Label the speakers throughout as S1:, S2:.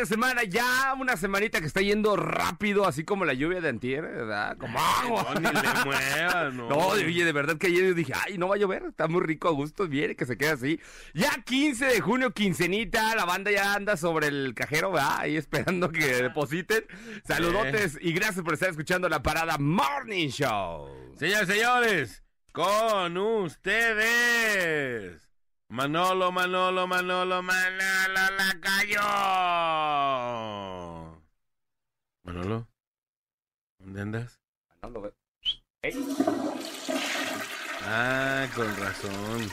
S1: de
S2: semana ya, una semanita que está yendo rápido, así como la lluvia de antier, ¿verdad? Como agua.
S3: No, ni le muevas, no.
S2: No, oye, de verdad que ayer yo dije, ay, no va a llover, está muy rico a gusto, viene que se quede así. Ya 15 de junio, quincenita, la banda ya anda sobre el cajero, ¿verdad? Ahí esperando que depositen. Saludotes y gracias por estar escuchando la parada Morning Show.
S3: Señores, señores, con ustedes. Manolo, Manolo, Manolo, Manolo, la cayó. Manolo, ¿dónde andas?
S2: No lo veo. Ey.
S3: Ah, con razón.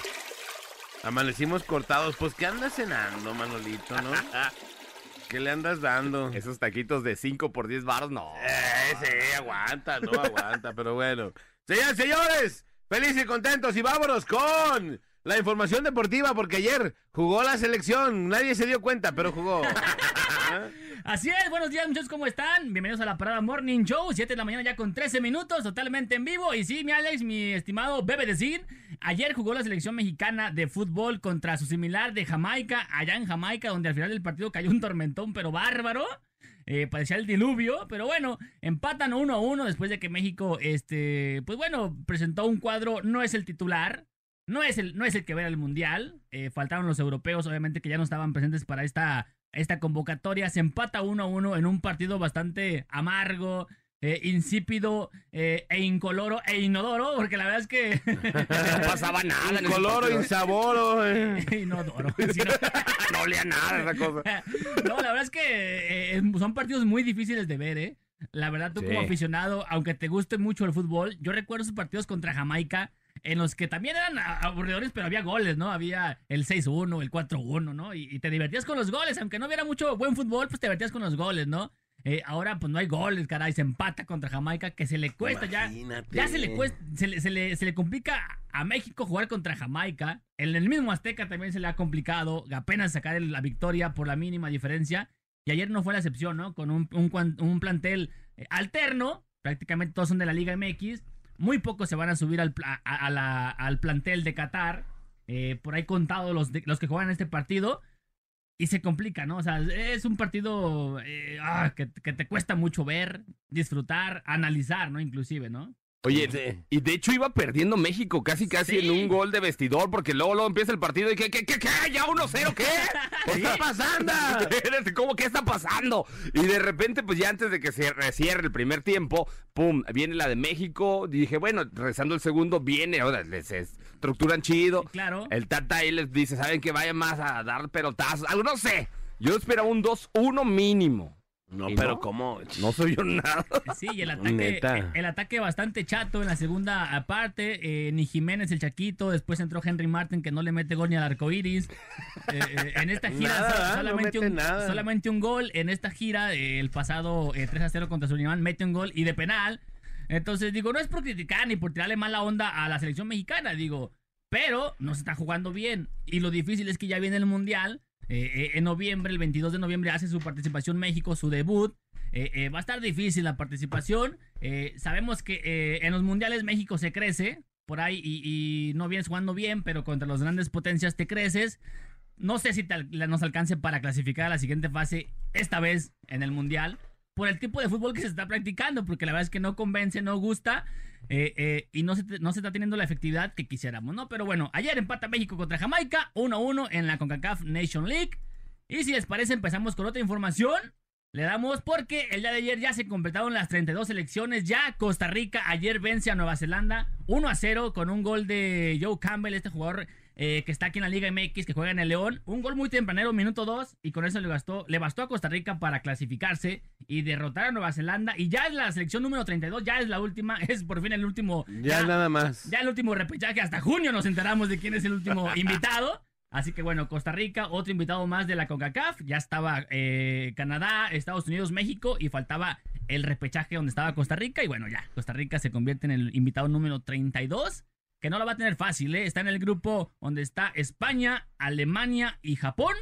S3: Amanecimos cortados. Pues, ¿qué andas cenando, Manolito, no? ¿Qué le andas dando?
S2: Esos taquitos de 5 por 10 baros, no.
S3: Eh, sí, aguanta, no aguanta, pero bueno. Señores, señores, felices y contentos y vámonos con la información deportiva porque ayer jugó la selección, nadie se dio cuenta, pero jugó.
S4: Así es, buenos días muchachos, ¿cómo están? Bienvenidos a la Parada Morning Show, 7 de la mañana ya con 13 minutos, totalmente en vivo. Y sí, mi Alex, mi estimado Bebe decir, ayer jugó la selección mexicana de fútbol contra su similar de Jamaica, allá en Jamaica, donde al final del partido cayó un tormentón, pero bárbaro. Eh, parecía el diluvio, pero bueno, empatan uno a uno después de que México, este, pues bueno, presentó un cuadro, no es el titular, no es el, no es el que ver el mundial. eh, faltaron los europeos, obviamente, que ya no estaban presentes para esta, esta convocatoria. Se empata uno a uno en un partido bastante amargo, eh, insípido eh, e incoloro e inodoro, porque la verdad es que.
S2: No pasaba nada. en ese
S3: Coloro,
S2: partido.
S3: insaboro. eh.
S4: inodoro. sí, no.
S2: No olía nada esa cosa.
S4: No, la verdad es que eh, son partidos muy difíciles de ver, ¿eh? La verdad, tú
S2: Sí.
S4: como aficionado, aunque te guste mucho el fútbol, yo recuerdo esos partidos contra Jamaica en los que también eran aburridores, pero había goles, ¿no? Había el 6-1, el 4-1, ¿no? Y, y te divertías con los goles, aunque no hubiera mucho buen fútbol, pues te divertías con los goles, ¿no? Eh, ahora pues no hay goles, caray, se empata contra Jamaica, que se le cuesta ya.
S3: Imagínate.
S4: Ya se le, cuesta, se, le, se, le, se le complica a México jugar contra Jamaica. En el mismo Azteca también se le ha complicado apenas sacar la victoria por la mínima diferencia. Y ayer no fue la excepción, ¿no? Con un, un un plantel eh, alterno, prácticamente todos son de la Liga MX. Muy pocos se van a subir al, al plantel de Qatar. Eh, por ahí contados los, los que juegan este partido. Y se complica, ¿no? O sea, es un partido eh, ah, que te cuesta mucho ver, disfrutar, analizar, ¿no? Inclusive, ¿no?
S2: Oye, y de hecho iba perdiendo México casi casi
S4: Sí.
S2: en un gol de vestidor porque luego, luego empieza el partido y ¿qué, qué, qué, qué? ¿Ya 1-0 qué?
S3: ¿Qué está pasando?
S2: ¿Cómo qué está pasando? Y de repente, pues ya antes de que se cierre el primer tiempo, pum, viene la de México. Dije, bueno, rezando el segundo, viene, ahora les estructuran chido.
S4: Claro.
S2: El Tata ahí les dice, ¿saben que vayan más a dar pelotazos? Algo, no sé. Yo esperaba un 2-1 mínimo.
S3: No,
S2: ¿Y
S3: pero
S2: no?
S3: ¿cómo?
S2: No soy yo nada.
S4: Sí, y el ataque,
S3: Neta.
S4: el ataque bastante chato en la segunda parte. Eh, ni Jiménez el Chaquito, después entró Henry Martin que no le mete gol ni al arco iris. Eh, eh, en esta gira
S3: Nada,
S4: so-.
S3: No
S4: solamente, un,
S3: nada.
S4: solamente un gol. En esta gira, eh, el pasado eh, 3 a 0 contra Surinam, mete un gol y de penal. Entonces, digo, no es por criticar ni por tirarle mala onda a la selección mexicana, digo, pero no se está jugando bien. Y lo difícil es que ya viene el Mundial. Eh, eh, en noviembre, el 22 de noviembre, hace su participación México, su debut. Eh, va a estar difícil la participación. Sabemos que en los mundiales México se crece por ahí y, no vienes jugando bien, pero contra las grandes potencias te creces. No sé si te nos alcance para clasificar a la siguiente fase esta vez en el mundial por el tipo de fútbol que se está practicando, porque la verdad es que no convence, no gusta eh, eh, y no se, no se está teniendo la efectividad que quisiéramos, ¿no? Pero bueno, ayer empata México contra Jamaica, 1-1 en la CONCACAF Nation League. Y si les parece, empezamos con otra información. Le damos porque el día de ayer ya se completaron las 32 elecciones. Ya Costa Rica ayer vence a Nueva Zelanda 1 a 0 con un gol de Joe Campbell, este jugador eh, que está aquí en la Liga MX, que juega en el León. Un gol muy tempranero, minuto 2, y con eso le bastó, le bastó a Costa Rica para clasificarse y derrotar a Nueva Zelanda. Y ya es la selección número 32, ya es la última, es por fin el último.
S3: Ya, nada más.
S4: Ya el último repechaje, hasta junio nos enteramos de quién es el último invitado. Así que bueno, Costa Rica, otro invitado más de la CONCACAF. Ya estaba eh, Canadá, Estados Unidos, México y faltaba el repechaje donde estaba Costa Rica. Y bueno, ya, Costa Rica se convierte en el invitado número 32, que no lo va a tener fácil, ¿eh? Está en el grupo donde está España, Alemania y Japón.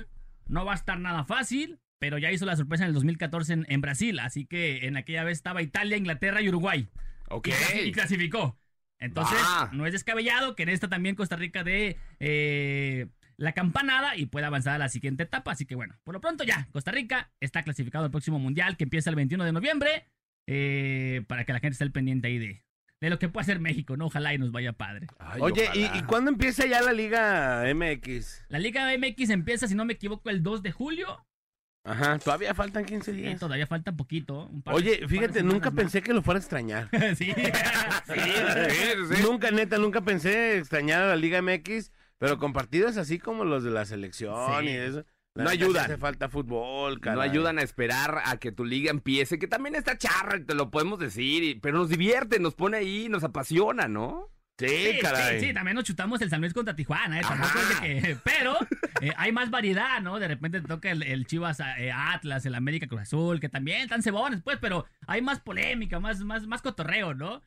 S4: No va a estar nada fácil, pero ya hizo la sorpresa en el 2014 en, en Brasil. Así que en aquella vez estaba Italia, Inglaterra y Uruguay.
S2: Ok.
S4: Y, clasi- y clasificó. Entonces, no es descabellado que en esta también Costa Rica dé eh, la campanada y pueda avanzar a la siguiente etapa. Así que bueno, por lo pronto ya, Costa Rica está clasificado al próximo Mundial que empieza el 21 de noviembre. eh, para que la gente esté al pendiente ahí de, de lo que puede hacer México, ¿no? Ojalá y nos vaya padre.
S2: Ay,
S3: Oye, ¿y,
S2: ojalá.
S3: ¿y cuándo empieza ya la Liga MX?
S4: La Liga MX empieza, si no me equivoco, el 2 de julio.
S3: Ajá, todavía faltan 15
S4: Y
S3: días.
S4: todavía falta poquito. un par un
S3: Oye, fíjate, nunca
S4: más.
S3: pensé que lo fuera a extrañar.
S4: sí.
S2: Sí, sí, sí.
S3: Nunca, neta, nunca pensé extrañar a la Liga MX, pero con partidos así como los de la selección
S4: Sí.
S3: y eso. La
S2: No ayudan.
S3: Hace falta fútbol,
S2: No
S3: caray.
S2: ayudan a esperar a que tu liga empiece, que también está charra, te lo podemos decir, y- pero nos divierte, nos pone ahí, nos apasiona, ¿no?
S3: Sí,
S4: Sí,
S3: caray.
S4: sí, sí, también nos chutamos el San Luis contra Tijuana, ¿eh? Tampoco es de que- pero eh, hay más variedad, ¿no? De repente te toca el, el Chivas eh, Atlas, el América Cruz Azul, que también están cebones, pues, pero hay más polémica, más, más, más cotorreo, ¿no?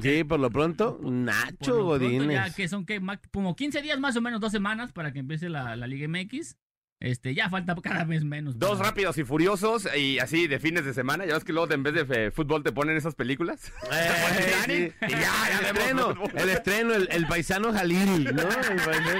S3: Sí, por lo pronto,
S4: Por
S3: Nacho
S4: pronto
S3: Godínez.
S4: ya que son que como 15 días más o menos, dos semanas para que empiece la, la Liga MX. Este, ya falta cada vez menos.
S2: Dos
S4: para-
S2: rápidos y furiosos y así de fines de semana. Ya ves que luego en vez de eh, fútbol te ponen esas películas.
S3: Eh, sí.
S2: Y ya, ya
S3: el estreno, el estreno, el, el paisano Jalil, ¿no?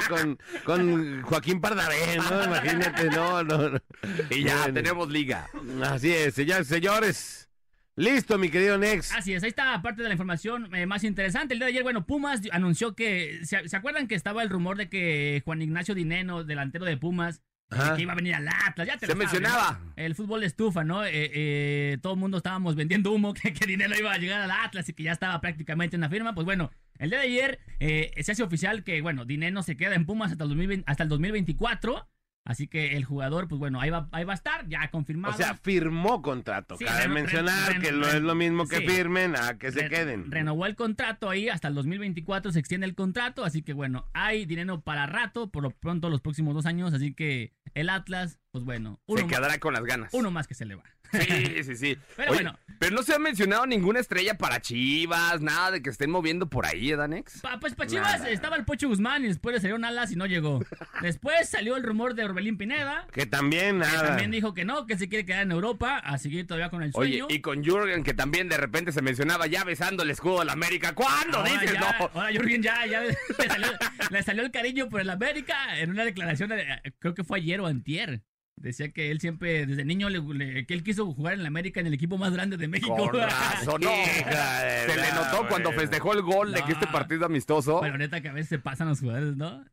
S3: Con, con Joaquín Pardavé, ¿no? Imagínate, no, no. no.
S2: Y ya
S3: Bueno.
S2: tenemos liga.
S3: Así es, señores, señores. Listo, mi querido Nex.
S4: Así es, ahí está parte de la información eh, más interesante. El día de ayer, bueno, Pumas anunció que. ¿Se, se acuerdan que estaba el rumor de que Juan Ignacio Dineno, delantero de Pumas,
S3: Ajá.
S4: que iba a venir al Atlas? Ya te
S2: Se
S4: lo sabes,
S2: mencionaba.
S4: ¿no? El fútbol de estufa, ¿no? Eh, eh, todo el mundo estábamos vendiendo humo, que, que Dineno iba a llegar al Atlas y que ya estaba prácticamente en la firma. Pues bueno, el día de ayer eh, se hace oficial que, bueno, Dineno se queda en Pumas hasta el, 2020 hasta el 2024. Así que el jugador, pues bueno, ahí va, ahí va a estar, ya
S3: O
S4: confirmado.
S3: sea, firmó contrato.
S4: Sí,
S3: Cabe mencionar que no es lo mismo que
S4: sí.
S3: firmen a que se queden.
S4: Renovó el contrato ahí hasta el 2024, se extiende el contrato, así que bueno, hay dinero para rato, por lo pronto los próximos dos años, así que el Atlas, pues bueno, uno,
S2: Se
S4: más,
S2: quedará con las ganas.
S4: uno más que se le va.
S2: Sí, sí, sí.
S4: Pero
S2: Oye,
S4: bueno.
S2: Pero no se ha mencionado ninguna estrella para Chivas, nada de que estén moviendo por ahí, ¿eh, Danex?
S4: Pa- pues para Chivas estaba el Pocho Guzmán y después le salieron alas y no llegó. Después salió el rumor de Orbelín Pineda,
S3: Que también
S4: que
S3: nada.
S4: también dijo que no, que se quiere quedar en Europa, a seguir todavía con el
S2: Oye,
S4: sueño.
S2: y con Jürgen, que también de repente se mencionaba ya besando el escudo de la América. ¿Cuándo
S4: Ahora
S2: dices
S4: ya,
S2: no?
S4: ahora Jürgen ya, ya le, salió, le salió el cariño por el América en una declaración, creo que fue ayer o antier. Decía que él siempre, desde niño, le- le- que él quiso jugar en el América en el equipo más grande de México.
S2: Con razón, no. Se le
S3: la
S2: notó cuando festejó el gol de que este
S4: No.
S2: partido amistoso.
S4: Pero neta que a veces se pasan los jugadores, ¿no?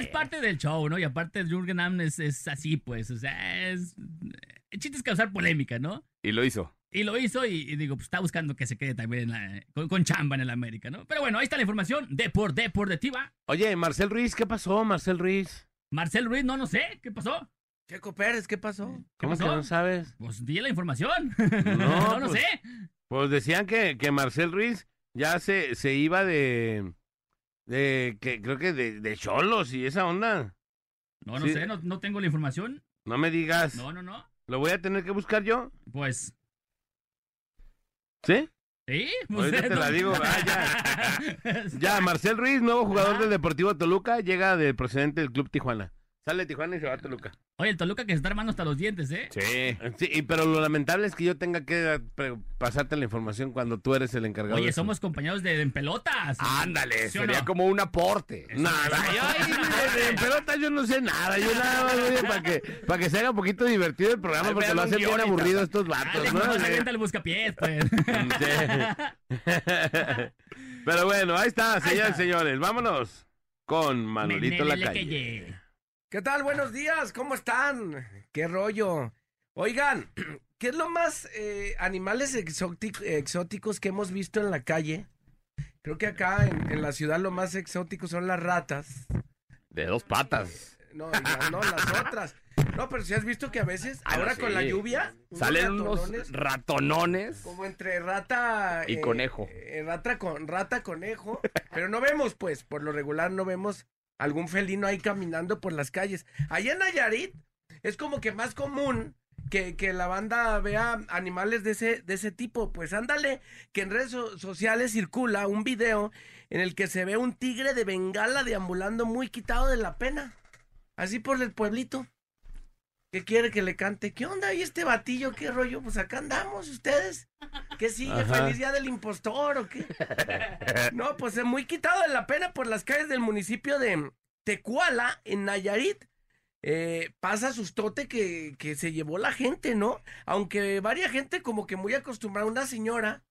S4: Es parte del show, ¿no? Y aparte Jürgen Damm es, es así, pues, o sea, es... El chiste es causar polémica, ¿no?
S2: Y lo hizo.
S4: Y lo hizo y, y digo, pues está buscando que se quede también en la- con, con chamba en el América, ¿no? Pero bueno, ahí está la información de por deportiva.
S3: Oye, Marcel Ruiz, ¿qué pasó, Marcel Ruiz?
S4: Marcel Ruiz, no, no sé, ¿qué pasó?
S3: Checo Pérez, ¿qué pasó?
S4: ¿Qué
S3: ¿Cómo que
S4: pasó?
S3: no sabes?
S4: Pues di la información.
S3: No,
S4: No, no
S3: pues-
S4: sé.
S3: Pues decían que, que Marcel Ruiz ya se, se iba de, de que creo que de, de cholos y esa onda.
S4: No, no
S3: Sí.
S4: sé, no, no tengo la información.
S3: No me digas.
S4: No, no, no.
S3: ¿Lo voy a tener que buscar yo?
S4: Pues,
S3: ¿Sí?
S4: ¿sí?
S3: Ahorita
S4: Pues,
S3: te la digo. Ah, ya. Ya, Marcel Ruiz, nuevo jugador
S4: Ajá.
S3: del Deportivo Toluca, llega del procedente del Club Tijuana. Sale de Tijuana y se va a Toluca.
S4: Oye, el Toluca que se está armando hasta los dientes, ¿eh?
S2: Sí.
S3: Sí, y- pero lo lamentable es que yo tenga que pre- pasarte la información cuando tú eres el encargado. de
S4: Oye,
S3: eso.
S4: somos compañeros de, en pelotas.
S2: Ándale,
S4: ¿Sí
S2: sería
S4: no?
S2: como un aporte.
S3: Nada, yo ahí de, de pelota yo no sé nada, yo nada más voy para que, para que se haga un poquito divertido el programa
S2: Ay,
S3: porque lo hacen bien aburrido estos vatos,
S4: le-
S3: ¿no?
S4: no, se el buscapiés, pues.
S3: Pero bueno, ahí está, señores, señores, vámonos con Manolito Lacalle.
S5: ¿Qué tal? Buenos días, ¿cómo están? ¿Qué rollo? Oigan, ¿qué es lo más eh, animales exótic- exóticos que hemos visto en la calle? Creo que acá en, en la ciudad lo más exótico son las ratas.
S2: De dos patas.
S5: No, ya no, las otras. No, pero si has visto que a veces,
S2: Ah, no,
S5: ahora con la lluvia,
S2: Salen unos
S5: ratonones,
S2: ratonones.
S5: como entre rata
S2: Y conejo.
S5: eh, rata con rata conejo, pero no vemos pues, por lo regular no vemos algún felino ahí caminando por las calles. Allá en Nayarit es como que más común que, que la banda vea animales de ese de ese tipo, pues ándale, que en redes so- sociales circula un video en el que se ve un tigre de Bengala deambulando muy quitado de la pena. Así por el pueblito. ¿Qué quiere que le cante? ¿Qué onda? ¿Y este batillo? ¿Qué rollo? Pues acá andamos, ustedes. ¿Qué sigue?
S3: Ajá.
S5: ¿Feliz día del impostor o qué? No, pues es muy quitado de la pena por las calles del municipio de Tecuala, en Nayarit. Eh, pasa sustote que, que se llevó la gente, ¿no? Aunque varia gente como que muy acostumbrada, una señora,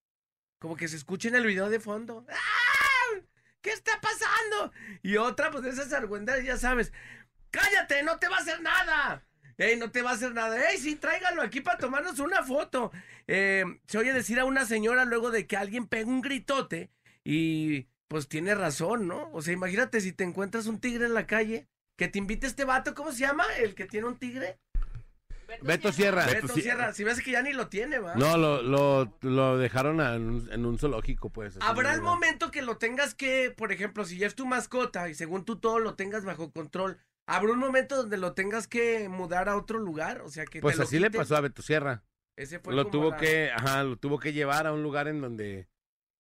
S5: como que se escucha en el video de fondo. ¡Ah! ¿Qué está pasando? Y otra, pues de esas argüendas, ya sabes. ¡Cállate! ¡No te va a hacer nada! ¡Ey, no te va a hacer nada! ¡Ey, sí, tráigalo aquí para tomarnos una foto! Eh, se oye decir a una señora luego de que alguien pega un gritote y pues tiene razón, ¿no? O sea, imagínate si te encuentras un tigre en la calle, que te invite este vato, ¿cómo se llama? El que tiene un tigre.
S3: Beto Sierra.
S2: Beto
S5: Beto
S2: Sierra.
S5: Sierra. Si ves que ya ni lo tiene, ¿va?
S3: No, lo, lo, lo dejaron a- en un zoológico, pues.
S5: Habrá el momento que lo tengas que, por ejemplo, si ya es tu mascota y según tú todo lo tengas bajo control, habrá un momento donde lo tengas que mudar a otro lugar, o sea que
S3: Pues
S5: te lo
S3: así le
S5: quiten.
S3: pasó a Beto Sierra.
S5: Ese fue
S3: Lo
S5: como
S3: tuvo
S5: la-
S3: que, ajá, lo tuvo que llevar a un lugar en donde,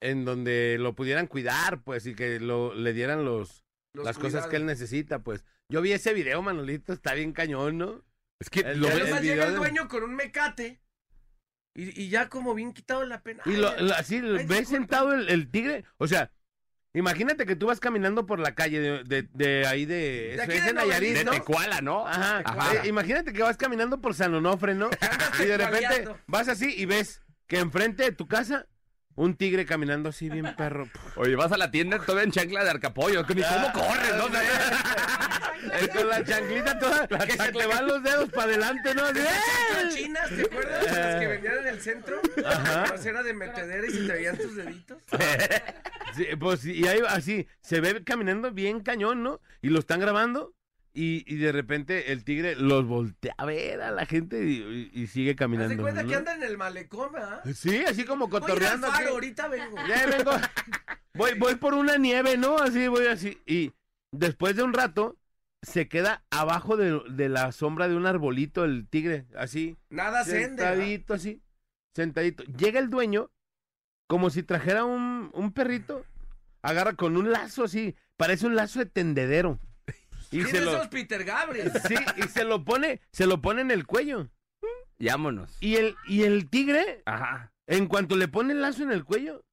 S3: en donde lo pudieran cuidar, pues, y que lo, le dieran los,
S5: los
S3: las cosas que él necesita, pues. Yo vi ese video, Manolito, está bien cañón, ¿no?
S2: Es que
S3: El
S2: lo
S3: día
S5: Y
S2: ves.
S3: del
S5: además llega
S3: video
S5: el
S3: de-
S5: dueño con un mecate y, y ya como bien quitado la pena.
S3: Y
S5: Ay,
S3: lo, lo- así,
S5: ay,
S3: ves
S5: disculpa.
S3: sentado el, el tigre, o sea, imagínate que tú vas caminando por la calle de, de, de ahí de... eso
S5: aquí
S3: es
S5: de
S3: en Nayarit,
S2: De
S3: ¿no?
S2: Tecuala, ¿no?
S3: Ajá,
S2: Ajá.
S3: eh, imagínate que vas caminando por San Onofre, ¿no? y de repente vas así y ves que enfrente de tu casa un tigre caminando así bien perro.
S2: Oye, vas a la tienda todavía en chancla de arcapollo. Que ni cómo corres, ¿no?
S3: Eh, con la chanclita toda, que se te van los dedos para adelante, ¿no? ¡eh!
S5: chinas, ¿te acuerdas? de Las que vendían en el centro.
S3: Ajá.
S5: Ajá. era de metedera y se te veían tus deditos.
S3: Sí, pues y ahí así, se ve caminando bien cañón, ¿no? Y lo están grabando y, y de repente el tigre los voltea a ver a la gente y, sigue caminando.
S5: de cuenta
S3: ¿no?
S5: que anda en el malecón, ¿verdad?
S3: Sí, así como
S5: Voy al
S3: cotorreando.
S5: faro, ahorita vengo.
S3: Ya vengo. Voy, voy por una nieve, ¿no? Así voy así. Y después de un rato, se queda abajo de, de la sombra de un arbolito el tigre, así.
S5: Nada.
S3: Sentadito, así. Sentadito. Llega el dueño, como si trajera un, un perrito. Agarra con un lazo así. Parece un lazo de tendedero. Y se lo,
S5: esos Peter Gabriel.
S3: sí, y se lo pone, se lo pone en el cuello.
S2: Vámonos.
S3: Y el, y el tigre,
S2: Ajá.
S3: en cuanto le pone el lazo en el cuello,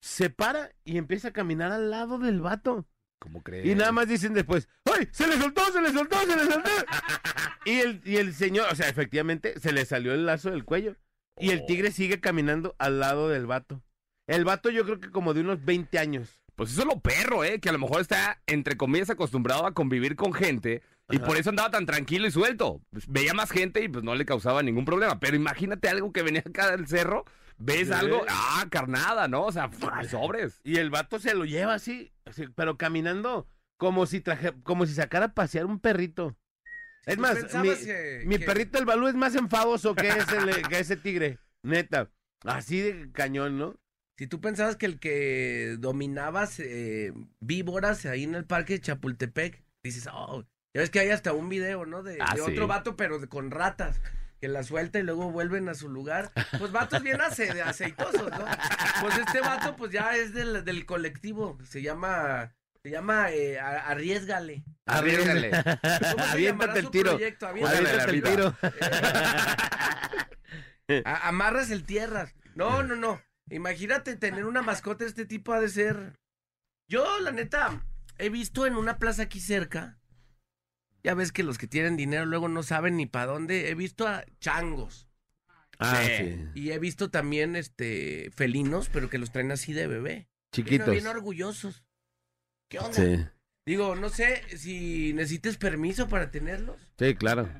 S3: se para y empieza a caminar al lado del vato.
S2: ¿Cómo crees?
S3: Y nada más dicen después, ¡ay! ¡Se le soltó, se le soltó, se le soltó! y, el, y el señor, o sea, efectivamente, se le salió el lazo del cuello. Y el
S2: Oh.
S3: tigre sigue caminando al lado del vato. El vato yo creo que como de unos 20 años.
S2: Pues eso es lo perro, ¿eh? Que a lo mejor está, entre comillas, acostumbrado a convivir con gente y
S3: Ajá.
S2: por eso andaba tan tranquilo y suelto. Pues, veía más gente y pues no le causaba ningún problema. Pero imagínate algo que venía acá del cerro, ves algo, ah, carnada, ¿no? O sea, ¡fua! sobres.
S3: Y el vato se lo lleva así, así, pero caminando como si traje, como si sacara a pasear un perrito. Es
S5: ¿Tú
S3: más, mi,
S5: pensabas que-
S3: mi
S5: que-
S3: perrito el balú es más enfadoso que ese, que ese tigre. Neta. Así de cañón, ¿no?
S5: Si tú pensabas que el que dominabas eh, víboras ahí en el parque de Chapultepec, dices, oh, ya ves que hay hasta un video, ¿no? De,
S2: Ah,
S5: de
S2: sí.
S5: otro vato, pero de- con ratas, que la suelta y luego vuelven a su lugar. Pues vatos bien ace- aceitosos, ¿no? Pues este vato, pues ya es del, del colectivo, se llama, se llama eh, Arriesgale.
S2: Arriesgale.
S5: ¿Cómo se
S3: Aviéntate el tiro.
S5: proyecto? Aviéntate.
S3: Aviéntate el
S2: Aviéntate
S3: tiro.
S5: A- amarras el tierras. No, no, no. Imagínate tener una mascota de este tipo ha de ser. Yo, la neta, he visto en una plaza aquí cerca. Ya ves que los que tienen dinero luego no saben ni para dónde. He visto a changos.
S3: Ah,
S2: Sí.
S3: sí.
S5: Y he visto también este felinos, pero que los traen así de bebé.
S3: Chiquitos.
S5: bien orgullosos. ¿Qué onda?
S3: Sí.
S5: Digo, no sé si necesites permiso para tenerlos.
S3: Sí, claro.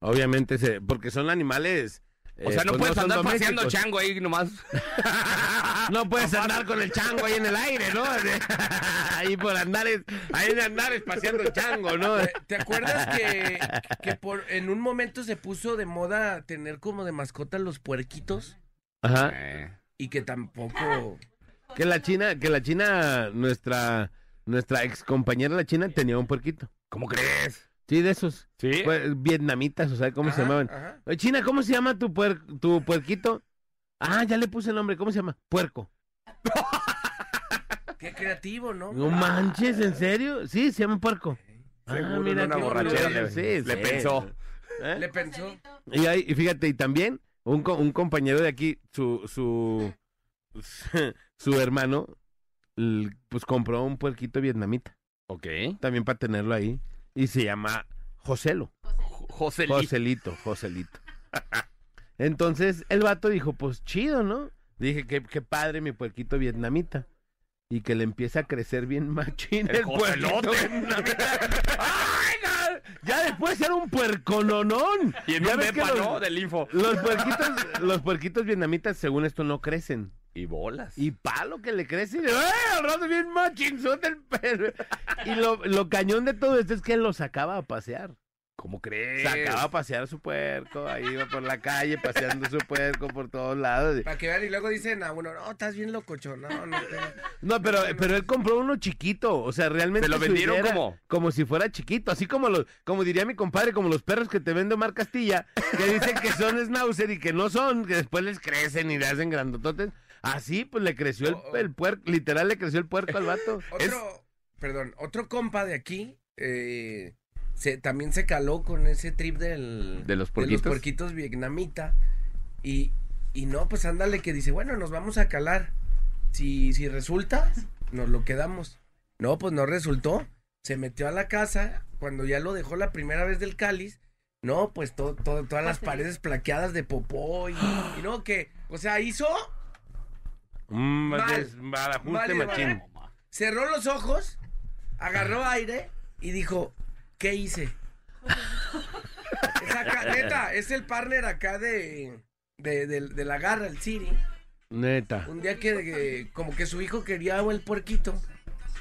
S3: Obviamente, se- porque son animales
S2: O
S3: eh,
S2: sea, no
S3: pues
S2: puedes andar paseando chango ahí nomás.
S3: No puedes andar con el chango ahí en el aire, ¿no? ahí por andares, ahí de andares paseando el chango, ¿no?
S5: ¿Te, te acuerdas que, que por, en un momento se puso de moda tener como de mascota los puerquitos?
S3: Ajá.
S2: Eh,
S5: Y que tampoco...
S3: Que la China, que la China, nuestra, nuestra ex compañera la China tenía un puerquito.
S2: ¿Cómo crees?
S3: Sí, de esos.
S2: Sí.
S3: Pues, vietnamitas, o sea, ¿cómo se llamaban?
S5: ajá.
S3: Oye, China, ¿cómo se llama tu, puer- tu puerquito? Ah, ya le puse el nombre, ¿cómo se llama? Puerco.
S5: Qué creativo, ¿no?
S3: No manches, ¿en serio? Sí, se llama puerco. Ah,
S2: Seguro
S3: mira
S2: una borrachera le,
S3: Sí,
S2: le
S3: sí.
S2: pensó.
S3: ¿Eh?
S5: Le pensó.
S3: Y, ahí, y fíjate, y también un, co- un compañero de aquí, su, su, su hermano, pues compró un puerquito vietnamita,
S2: Ok.
S3: también para tenerlo ahí, y se llama Joselo.
S2: José Lee.
S3: Joselito, Joselito. Entonces el vato dijo, pues chido, ¿no? Dije, qué, qué padre mi puerquito vietnamita. Y que le empieza a crecer bien machín
S2: El
S3: el, puerquito
S2: Joselote.
S3: vietnamita. ¡Ay, no! Ya después era un puercononón.
S2: Y en
S3: Ya
S2: un depa,
S3: los-
S2: ¿no? Del info.
S3: Los puerquitos, los puerquitos vietnamitas, según esto, no crecen.
S2: Y bolas.
S3: Y palo que le crece. y. Al rato bien machinzote el perro. Y lo, lo cañón de todo esto es que él lo sacaba a pasear.
S2: ¿Cómo crees?
S3: Sacaba a pasear su puerco, ahí iba por la calle paseando su puerco por todos lados.
S5: Para que vean y luego dicen a uno, no, estás bien lococho. No, no. te-
S3: No, pero, pero él compró uno chiquito, o sea, realmente
S2: ¿Se lo vendieron
S3: idea
S2: como?
S3: como si fuera chiquito, así como los, como diría mi compadre, como los perros que te vende Omar Castilla, que dicen que son schnauzer y que no son, que después les crecen y le hacen grandototes. Así, pues le creció el,
S5: Oh, oh.
S3: el puerco, literal le creció el puerco al vato.
S5: Otro, perdón, otro compa de aquí eh, se, también se caló con ese trip del,
S2: ¿De los
S5: de
S2: puerquitos?
S5: puerquitos vietnamita. Y, y no, pues ándale que dice, bueno, nos vamos a calar. Si, si resulta, nos lo quedamos. No, pues no resultó. Se metió a la casa cuando ya lo dejó la primera vez del cáliz. No, pues todo, todo- todas las paredes plaqueadas de popó y, y no, que, o sea, hizo
S3: Mm,
S5: Mal.
S3: des- mal ajuste
S5: Mal y de
S3: machín.
S5: cerró los ojos, agarró aire y dijo, ¿qué hice? Es acá, neta, es el partner acá de, de, de- de la garra, el Siri.
S3: Neta.
S5: Un día que, que como que su hijo quería el puerquito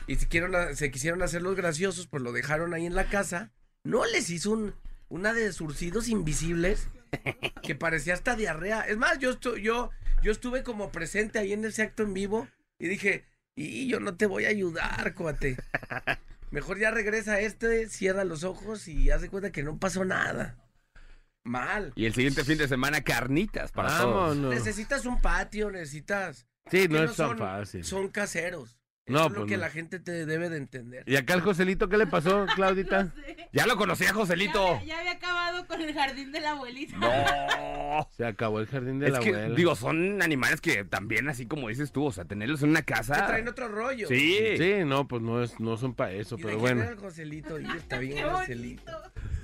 S5: y se, quisieron, se quisieron hacer los graciosos, pues lo dejaron ahí en la casa. No les hizo un, una de surcidos invisibles que parecía hasta diarrea. Es más, yo, estu- yo, yo estuve como presente ahí en ese acto en vivo y dije, y yo no te voy a ayudar, cuate. Mejor ya regresa este, cierra los ojos y haz de cuenta que no pasó nada. Mal.
S2: Y el siguiente fin de semana, carnitas para todos.
S3: Vámonos.
S5: Necesitas un patio, necesitas...
S3: Sí, no es tan
S5: son-
S3: fácil.
S5: Son caseros.
S3: No,
S5: lo
S3: pues
S5: que
S3: no.
S5: la gente te debe de entender.
S3: ¿Y acá al Joselito qué le pasó, Claudita?
S2: Ya lo conocía, Joselito.
S6: Ya, ya había acabado con el jardín de la abuelita.
S2: No.
S3: Se acabó el jardín de
S2: Es
S3: la
S2: que,
S3: abuela.
S2: digo, son animales que también, así como dices tú, o sea, tenerlos en una
S5: Te
S2: casa.
S5: traen otro rollo.
S2: Sí.
S3: Sí, no, pues no, es, no son para eso,
S5: ¿Y de
S3: pero bueno.
S5: era el Joselito? Y está bien Joselito.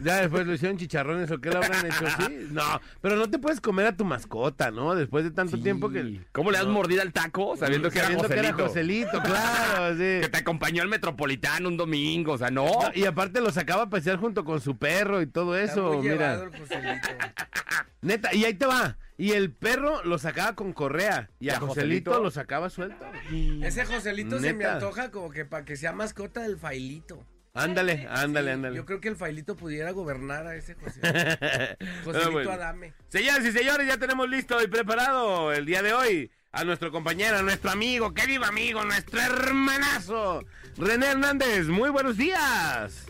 S3: Ya después lo hicieron chicharrones o qué lo habrán hecho, sí. No, pero no te puedes comer a tu mascota, ¿no? Después de tanto
S2: Sí.
S3: tiempo que.
S2: ¿Cómo le das
S3: No.
S2: mordida al taco sabiendo que era
S3: Sabiendo que era
S2: Joselito?
S3: Claro, sí.
S2: Que te acompañó al Metropolitano un domingo, o sea, no.
S3: No, y aparte lo sacaba a pasear junto con su perro y todo
S5: Está
S3: eso,
S5: muy
S3: mira.
S5: el Joselito.
S3: Neta, y ahí te va. Y el perro lo sacaba con correa. Y
S2: ¿Y
S3: a Joselito
S2: Joselito?
S3: lo sacaba suelto.
S5: Ese Joselito se me antoja como que para que sea mascota del Failito.
S3: Ándale, ándale,
S5: Sí,
S3: ándale.
S5: Yo creo que el Failito pudiera gobernar a ese José. Joselito
S3: bueno.
S5: Adame.
S3: Señoras y señores, ya tenemos listo y preparado el día de hoy a nuestro compañero, a nuestro amigo, querido amigo, nuestro hermanazo, René Hernández. Muy buenos días.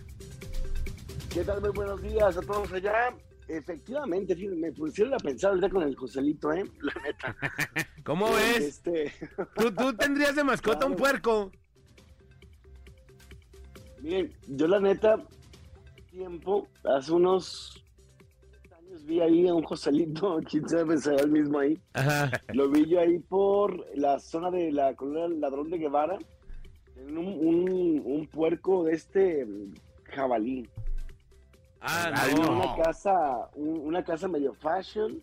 S7: ¿Qué tal? Muy buenos días a todos allá. Efectivamente, fíjense, me pusieron a pensar ahorita con el Joselito, ¿eh? La neta.
S3: ¿Cómo ves?
S7: Este,
S3: ¿Tú, tú tendrías de mascota un puerco.
S7: Miren, yo la neta, tiempo, hace unos años vi ahí a un Joselito, quién sabe será el mismo ahí.
S3: Ajá.
S7: Lo vi yo ahí por la zona de la colonia Ladrón de Guevara, en un, un, un puerco de este jabalí.
S3: Ah,
S2: no.
S7: Una casa, un- una casa medio fashion.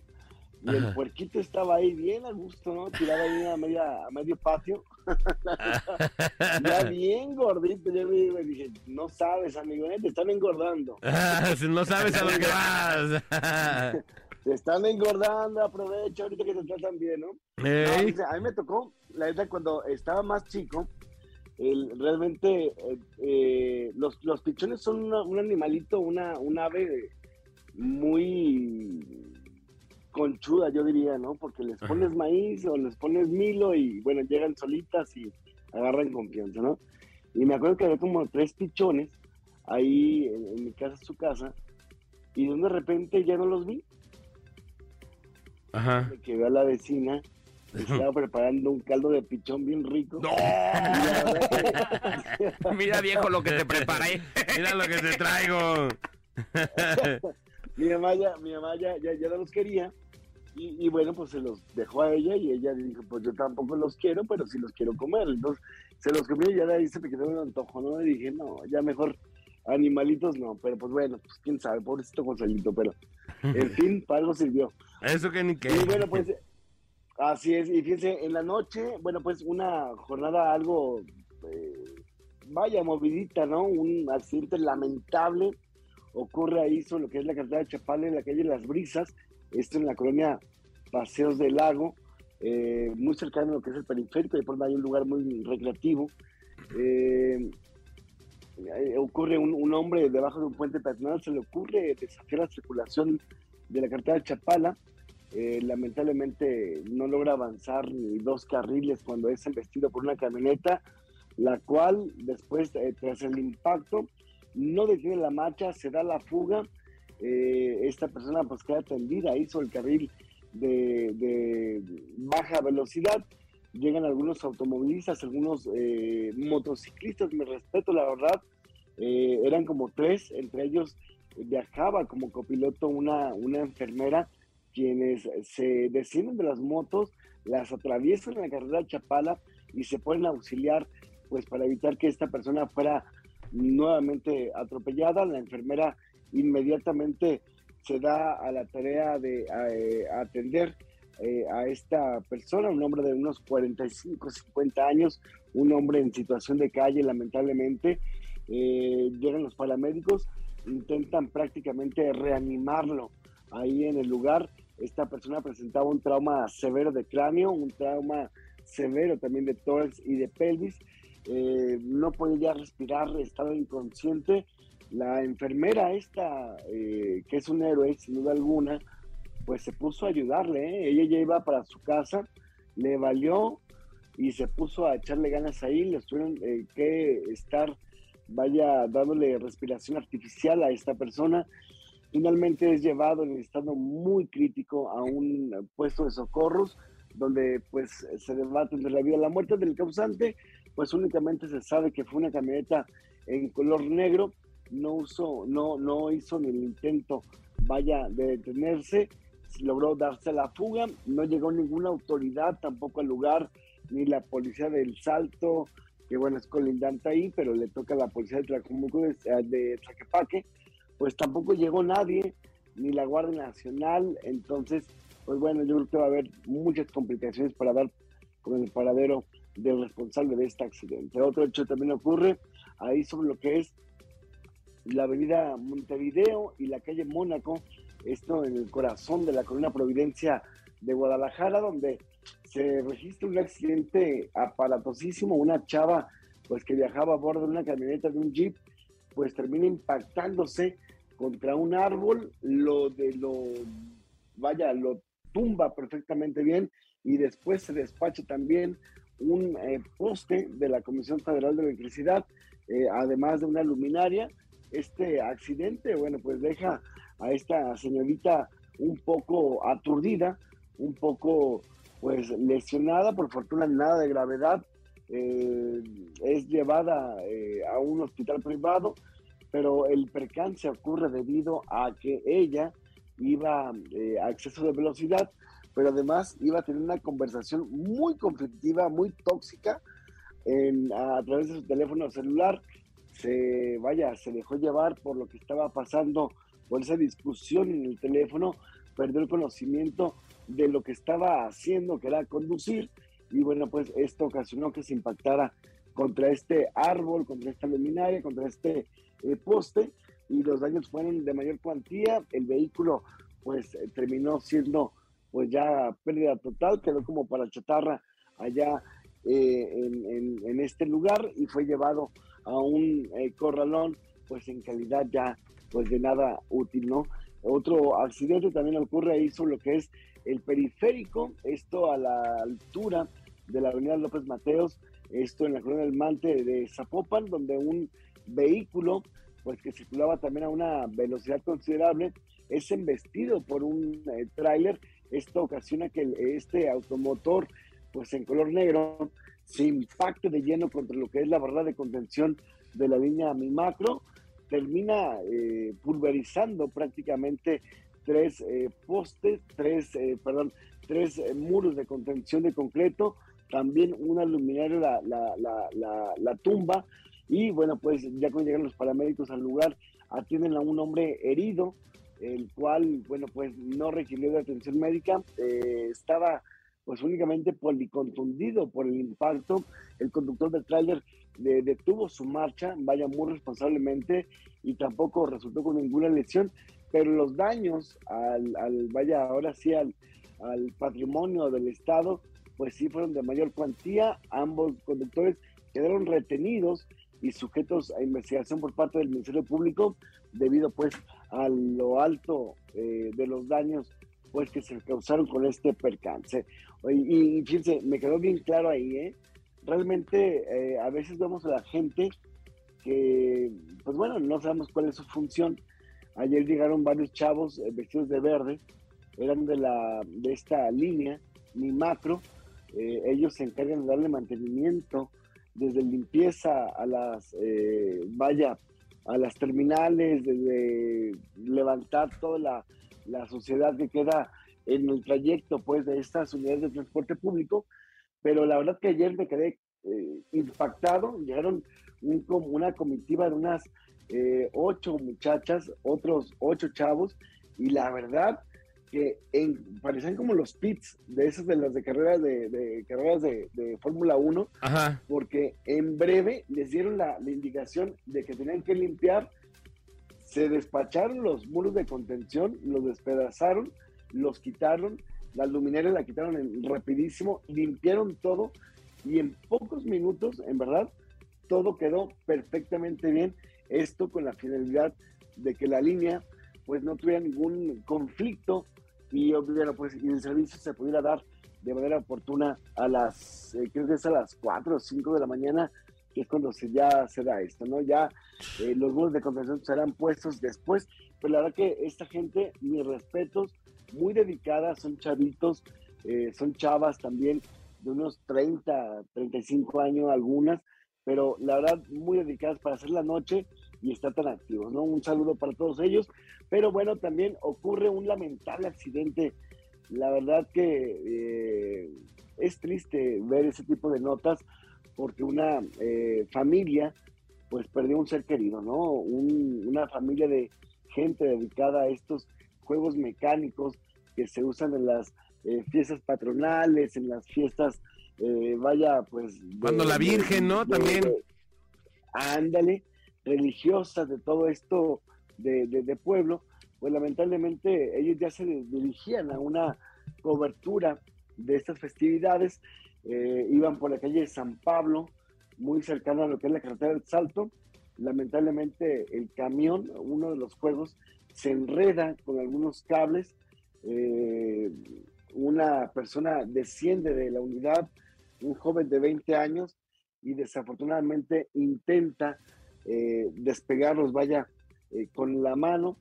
S7: Y el puerquito estaba ahí bien a gusto, ¿no? Tirado ahí a, media, a medio patio. Ya bien gordito. Yo me me dije, no sabes, amigo, ¿eh? te están engordando.
S3: No sabes a lo que vas.
S7: Te están engordando, aprovecha ahorita que te tratan bien, ¿no? A mí me tocó, la verdad, cuando estaba más chico, el, realmente eh, eh, los, los pichones son una- un animalito, una, un ave muy conchuda, yo diría, ¿no? Porque les pones maíz o les pones milo y, bueno, llegan solitas y agarran confianza, ¿no? Y me acuerdo que había como tres pichones ahí en, en mi casa, su casa, y de repente ya no los vi
S3: Ajá.
S7: me quedé a la vecina, estaba preparando un caldo de pichón bien rico.
S2: ¡No!
S7: Que-
S2: Mira, viejo, lo que te preparé.
S3: Mira lo que te traigo.
S7: mi mamá ya, mi mamá ya, ya, ya no los quería. Y, y bueno, pues se los dejó a ella y ella dijo, pues yo tampoco los quiero, pero sí los quiero comer. Entonces se los comió y ya de ahí se me quedó un antojo, ¿no? Y dije, no, ya mejor animalitos no. Pero pues bueno, pues quién sabe, pobrecito Gonzalito, pero en fin, para algo sirvió.
S3: Eso que ni qué.
S7: Y bueno, pues así es. Y fíjense, en la noche, bueno, pues una jornada algo, eh, vaya, movidita, ¿no? Un accidente lamentable ocurre ahí sobre lo que es la carretera de Chapala en la calle Las Brisas, esto en la colonia Paseos del Lago, eh, muy cercano a lo que es el periférico, por donde hay un lugar muy recreativo. Eh, eh, ocurre un, un hombre debajo de un puente peatonal, se le ocurre desafiar la circulación de la carretera de Chapala, eh, lamentablemente no logra avanzar ni dos carriles cuando es embestido por una camioneta, la cual después, eh, tras el impacto, no detiene la marcha, se da la fuga. Eh, esta persona pues queda tendida, hizo el carril de, baja velocidad. Llegan algunos automovilistas, algunos eh, motociclistas, me respeto la verdad, eh, eran como tres, entre ellos viajaba como copiloto una, una enfermera quienes se descienden de las motos, las atraviesan en la carretera de Chapala y se pueden auxiliar pues para evitar que esta persona fuera nuevamente atropellada. La enfermera inmediatamente se da a la tarea de eh, atender eh, a esta persona, un hombre de unos 45, 50 años, un hombre en situación de calle lamentablemente. Eh, llegan los paramédicos, intentan prácticamente reanimarlo ahí en el lugar. Esta persona presentaba un trauma severo de cráneo, un trauma severo también de tórax y de pelvis. No podía respirar, estaba inconsciente. La enfermera esta, eh, que es un héroe sin duda alguna, pues se puso a ayudarle. ¿eh? Ella ya iba para su casa, le valió y se puso a echarle ganas ahí. Le tuvieron eh, que estar, vaya, dándole respiración artificial a esta persona. Finalmente es llevado en estado muy crítico a un puesto de socorros, donde pues se debate entre la vida y la muerte del causante. Pues únicamente se sabe que fue una camioneta en color negro, no usó, no, no hizo ni el intento, vaya, de detenerse, logró darse la fuga, no llegó ninguna autoridad tampoco al lugar, ni la policía del Salto, que bueno, es colindante ahí, pero le toca a la policía de Tlacomulco de, de pues tampoco llegó nadie, ni la Guardia Nacional, entonces, pues bueno, yo creo que va a haber muchas complicaciones para dar con el paradero del responsable de este accidente. Otro hecho también ocurre ahí sobre lo que es la avenida Montevideo y la calle Mónaco, esto en el corazón de la colonia Providencia de Guadalajara, donde se registra un accidente aparatosísimo, una chava pues que viajaba a bordo de una camioneta de un jeep, pues termina impactándose contra un árbol, lo de lo, vaya, lo tumba perfectamente bien y después se despacha también un eh, poste de la Comisión Federal de Electricidad, eh, además de una luminaria. Este accidente, bueno, pues deja a esta señorita un poco aturdida, un poco pues lesionada, por fortuna nada de gravedad, eh, es llevada eh, a un hospital privado, pero el percance ocurre debido a que ella iba eh, a exceso de velocidad, pero además iba a tener una conversación muy conflictiva, muy tóxica a través de su teléfono celular. Se, vaya, se dejó llevar por lo que estaba pasando, por esa discusión en el teléfono, perdió el conocimiento de lo que estaba haciendo, que era conducir, y bueno, pues esto ocasionó que se impactara contra este árbol, contra esta luminaria, contra este eh, poste, y los daños fueron de mayor cuantía, el vehículo pues eh, terminó siendo pues ya pérdida total, quedó como para chatarra allá eh, en, en- en este lugar y fue llevado a un eh, corralón pues en calidad ya pues de nada útil, ¿no? Otro accidente también ocurre ahí sobre lo que es el periférico, esto a la altura de la avenida López Mateos, esto en la colonia del Mante de Zapopan, donde un vehículo pues que circulaba también a una velocidad considerable es embestido por un eh, tráiler. Esto ocasiona que este automotor pues en color negro se impacte de lleno contra lo que es la barrera de contención de la línea Mi Macro, termina eh, pulverizando prácticamente tres eh, postes, tres, eh, perdón, tres muros de contención de concreto, también una luminaria la, la, la, la, tumba y bueno, pues ya cuando llegan los paramédicos al lugar, atienden a un hombre herido, el cual, bueno, pues no requirió de atención médica, estaba pues únicamente policontundido por el impacto, el conductor del tráiler de- detuvo su marcha, vaya muy responsablemente, y tampoco resultó con ninguna lesión, pero los daños al, al vaya, ahora sí, al, al patrimonio del Estado, pues sí fueron de mayor cuantía, ambos conductores quedaron retenidos y sujetos a investigación por parte del Ministerio Público debido pues a lo alto eh, de los daños pues que se causaron con este percance. Y, y fíjense, me quedó bien claro ahí, ¿eh? Realmente eh, a veces vemos a la gente que, pues bueno, no sabemos cuál es su función. Ayer llegaron varios chavos eh, vestidos de verde, eran de, la, de esta línea, mi macro. Eh, ellos se encargan de darle mantenimiento desde limpieza a las, vaya, a las terminales, desde levantar toda la, la suciedad que queda en el trayecto pues de estas unidades de transporte público, pero la verdad que ayer me quedé eh, impactado, llegaron un, una comitiva de unas eh, ocho muchachas, otros ocho chavos, y la verdad que en- parecían como los pits de esas de las de carreras de, de carreras de, de Fórmula 1,
S3: Ajá.
S7: porque en breve les dieron la, la indicación de que tenían que limpiar, se despacharon los muros de contención, los despedazaron, los quitaron, las luminarias la quitaron en- rapidísimo, limpiaron todo y en pocos minutos, en verdad, todo quedó perfectamente bien. Esto con la finalidad de que la línea pues no tuviera ningún conflicto y bueno, pues el servicio se pudiera dar de manera oportuna a las, eh, es a las 4 o 5 de la mañana, que es cuando se, ya se da esto, ¿no? Ya eh, los muros de contención serán puestos después, pero la verdad que esta gente, mis respetos, muy dedicada, son chavitos, eh, son chavas también de unos 30, 35 años algunas, pero la verdad muy dedicadas para hacer la noche y estar tan activos, ¿no? Un saludo para todos ellos, pero bueno, también ocurre un lamentable accidente, la verdad que eh, es triste ver ese tipo de notas porque una eh, familia pues perdió un ser querido, ¿no? Un- una familia de gente dedicada a estos juegos mecánicos que se usan en las eh, fiestas patronales, en las fiestas, eh, vaya, pues... de-
S3: Cuando la
S7: de-
S3: Virgen, ¿no?
S7: de-
S3: También.
S7: ándale, religiosas de todo esto de- de pueblo, pues lamentablemente ellos ya se dirigían a una cobertura de estas festividades, eh, iban por la calle de San Pablo, muy cercana a lo que es la carretera del Salto, lamentablemente el camión, uno de los juegos, se enreda con algunos cables, eh, una persona desciende de la unidad, un joven de 20 años, y desafortunadamente intenta eh, despegarlos, vaya, eh, con la mano.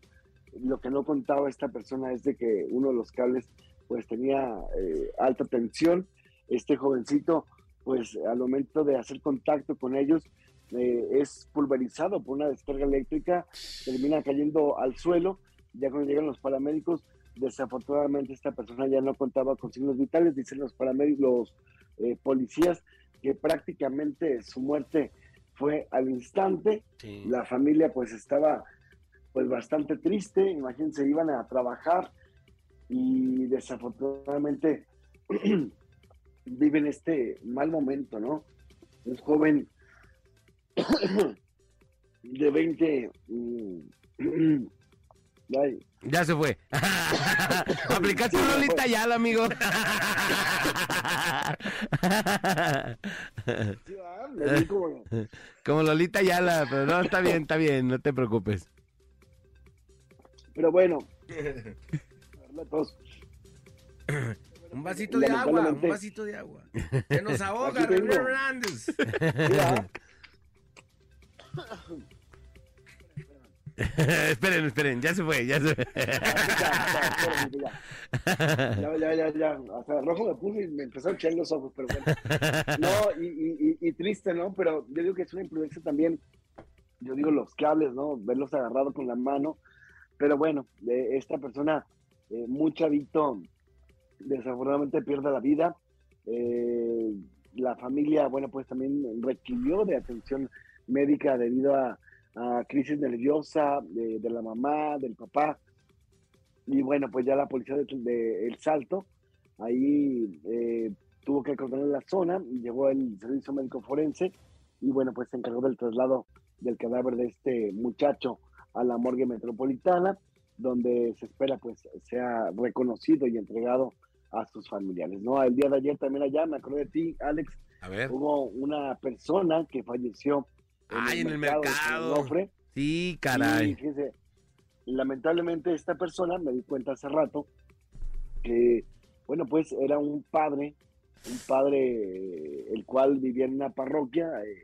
S7: Lo que no contaba esta persona es de que uno de los cables pues tenía eh, alta tensión. Este jovencito pues al momento de hacer contacto con ellos eh, es pulverizado por una descarga eléctrica, termina cayendo al suelo. Ya cuando llegan los paramédicos, desafortunadamente esta persona ya no contaba con signos vitales, dicen los paramédicos, los eh, policías, que prácticamente su muerte fue al instante.
S5: Sí.
S7: La familia pues estaba pues bastante triste, imagínense, iban a trabajar y desafortunadamente viven este mal momento, ¿no? Un joven de 20, mm, Ay,
S3: Ya se fue. Aplicaste
S7: Sí,
S3: un
S7: ya
S3: Lolita. Yala, amigo.
S7: Como
S3: Lolita Yala, pero no, está bien, está bien, no te preocupes.
S7: Pero bueno.
S5: Un vasito de agua, un vasito de agua. Se nos ahoga. René Hernández.
S3: Esperen, esperen, ya se fue, ya se fue.
S7: Ya, ya, ya, ya. Hasta rojo me puse y me empezó a echar los ojos, pero bueno. No, y, y, y, y triste, ¿no? Pero yo digo que es una imprudencia también. Yo digo los cables, ¿no? Verlos agarrados con la mano. Pero bueno, eh, esta persona, eh, muy chavito, desafortunadamente pierde la vida. Eh, la familia, bueno, pues también requirió de atención médica debido a, a crisis nerviosa de, la mamá, del papá. Y bueno, pues ya la policía de, El Salto ahí eh, tuvo que controlar la zona, llegó el servicio médico forense y bueno, pues se encargó del traslado del cadáver de este muchacho a la morgue metropolitana, donde se espera pues sea reconocido y entregado a sus familiares, ¿no? El día de ayer también allá, me acuerdo de ti, Alex,
S3: A ver.
S7: hubo una persona que falleció
S3: Ay, en el
S7: San
S3: mercado.
S7: Onofre.
S3: Sí,
S7: Y
S3: caray.
S7: fíjense, lamentablemente esta persona, me di cuenta hace rato, que, bueno, pues era un padre, un padre eh, el cual vivía en una parroquia eh,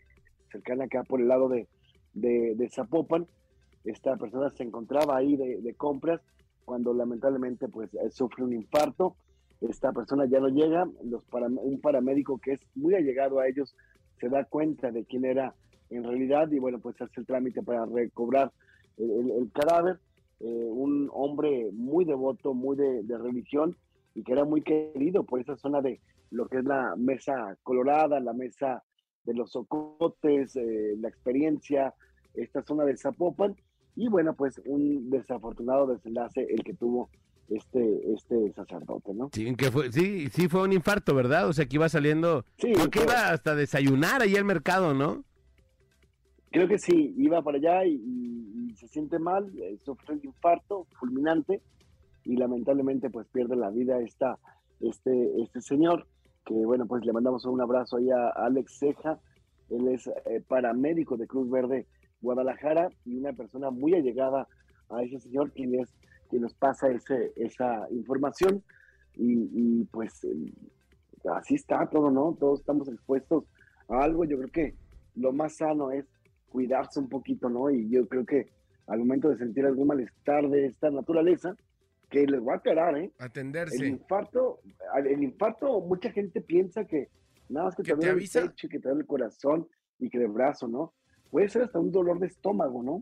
S7: cercana acá por el lado de, de, de Zapopan. Esta persona se encontraba ahí de, de compras cuando lamentablemente pues eh, sufre un infarto. Esta persona ya no llega, un paramédico que es muy allegado a ellos se da cuenta de quién era en realidad y bueno pues hace el trámite para recobrar el, cadáver. Eh, un hombre muy devoto, muy de, de religión y que era muy querido por esa zona de lo que es la mesa colorada, la mesa de los socotes, eh, la experiencia, esta zona de Zapopan. Y bueno, pues un desafortunado desenlace el que tuvo este, este sacerdote, ¿no?
S3: Sí, que fue, sí, sí fue un infarto, ¿verdad? O sea, que iba saliendo.
S7: Sí,
S3: Creo que
S7: fue-
S3: iba hasta desayunar ahí al mercado, ¿no?
S7: Creo que sí, iba para allá y, y- y se siente mal, eh, sufre un infarto fulminante y lamentablemente pues pierde la vida esta, este, este señor, que bueno, pues le mandamos un abrazo ahí a Alex Ceja, él es eh, paramédico de Cruz Verde Guadalajara y una persona muy allegada a ese señor quien es quien nos pasa ese, esa información y, y, pues eh, así está todo, ¿no? Todos estamos expuestos a algo, yo creo que lo más sano es cuidarse un poquito, ¿no? Y yo creo que al momento de sentir algún malestar de esta naturaleza, que les voy a aclarar, ¿eh? El
S5: Atenderse.
S7: infarto, al- el infarto, mucha gente piensa que nada más que,
S5: ¿Que
S7: te duele el
S5: avisa?
S7: pecho, que te duele el corazón y que el brazo, ¿no? Puede ser hasta un dolor de estómago, ¿no?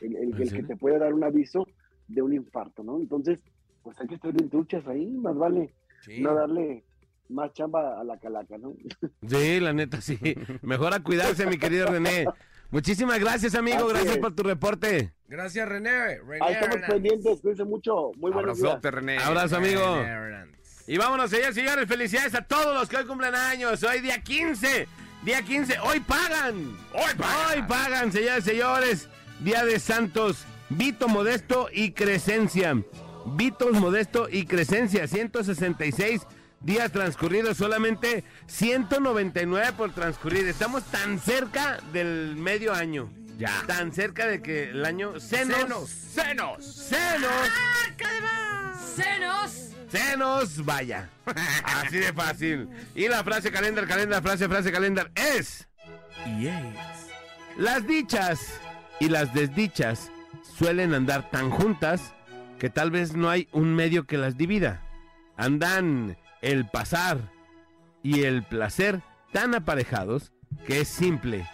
S7: El, el-
S3: ¿Ah,
S7: el
S3: sí?
S7: que te puede dar un aviso de un infarto, ¿no? Entonces, pues hay que estar bien truchas ahí, más vale
S5: Sí.
S7: no darle más chamba a la calaca, ¿no?
S3: Sí, la neta, sí. Mejor a cuidarse, mi querido René. Muchísimas gracias, amigo.
S7: Así
S3: Gracias
S7: es.
S3: por tu reporte.
S5: Gracias, René. René
S7: Ahí estamos
S5: Hernández.
S7: pendientes, cuídense mucho, muy buenos días.
S2: Abrazote, René.
S3: Abrazo, amigo.
S5: René.
S3: Y vámonos, señores, señores. Felicidades a todos los que hoy cumplen años. Hoy día 15. Día 15. Hoy pagan.
S2: Hoy pagan.
S3: Hoy pagan, señores, señores. Día de Santos. Vito Modesto y Crescencia. Vitos Modesto y Crescencia. 166 días transcurridos. Solamente 199 por transcurrir. Estamos tan cerca del medio año.
S2: Ya.
S3: Tan cerca de que el año senos.
S5: Senos.
S2: ¡Senos!
S3: Senos.
S4: ¡Senos!
S3: Se nos vaya. Así de fácil. Y la frase calendar, calendar, frase, frase calendar es... Las dichas y las desdichas suelen andar tan juntas que tal vez no hay un medio que las divida. Andan el pasar y el placer tan aparejados que es simple.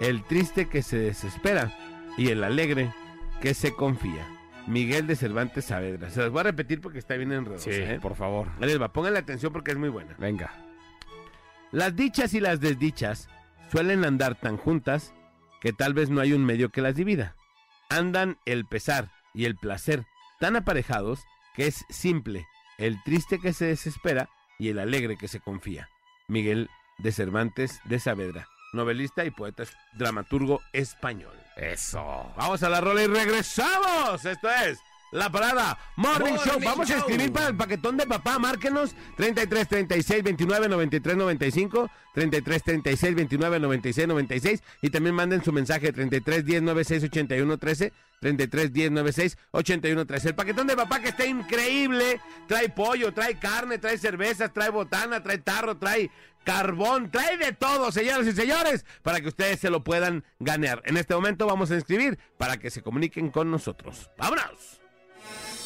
S3: El triste que se desespera y el alegre que se confía. Miguel de Cervantes Saavedra. Se las voy a repetir porque está bien enredosa.
S2: Sí,
S3: ¿eh?
S2: por favor.
S3: Va, pónganle atención porque es muy buena.
S2: Venga.
S3: Las dichas y las desdichas suelen andar tan juntas que tal vez no hay un medio que las divida. Andan el pesar y el placer tan aparejados que es simple, el triste que se desespera y el alegre que se confía. Miguel de Cervantes de Saavedra, novelista y poeta dramaturgo español.
S2: Eso.
S3: Vamos a la rola y regresamos. Esto es La Parada Morning,
S5: Morning
S3: Show. Vamos a escribir para el paquetón de papá. Márquenos 33 36 29 93 95. 33 36 29 96 96. Y también manden su mensaje 33 10 96 81 13. 33 10 96 81 13. El paquetón de papá que está increíble. Trae pollo, trae carne, trae cervezas, trae botana, trae tarro, trae carbón, trae de todo, señoras y señores, para que ustedes se lo puedan ganar. En este momento vamos a inscribir para que se comuniquen con nosotros. ¡Vámonos!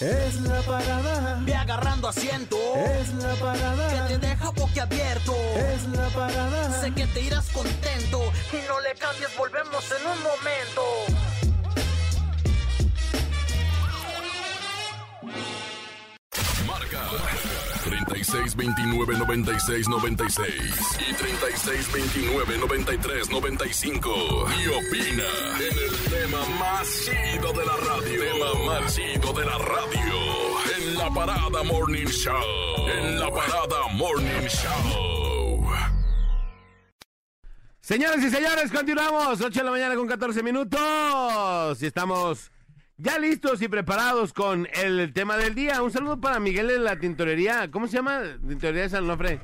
S8: Es la parada,
S1: Ve agarrando asiento.
S8: es la parada,
S1: Que te deja boquiabierto.
S8: es la parada.
S1: Sé que te irás contento. Y no le cambies, volvemos en un momento.
S9: Marca 36 29 96 96 y 36 29 93 95 y opina en el tema más chido de la radio. Tema más chido de la radio en la parada Morning Show. En la parada Morning Show.
S3: Señoras y señores, continuamos. 8 de la mañana con 14 minutos. Y estamos ya listos y preparados con el tema del día. Un saludo para Miguel de la tintorería. ¿Cómo se llama? Tintorería de San Onofre.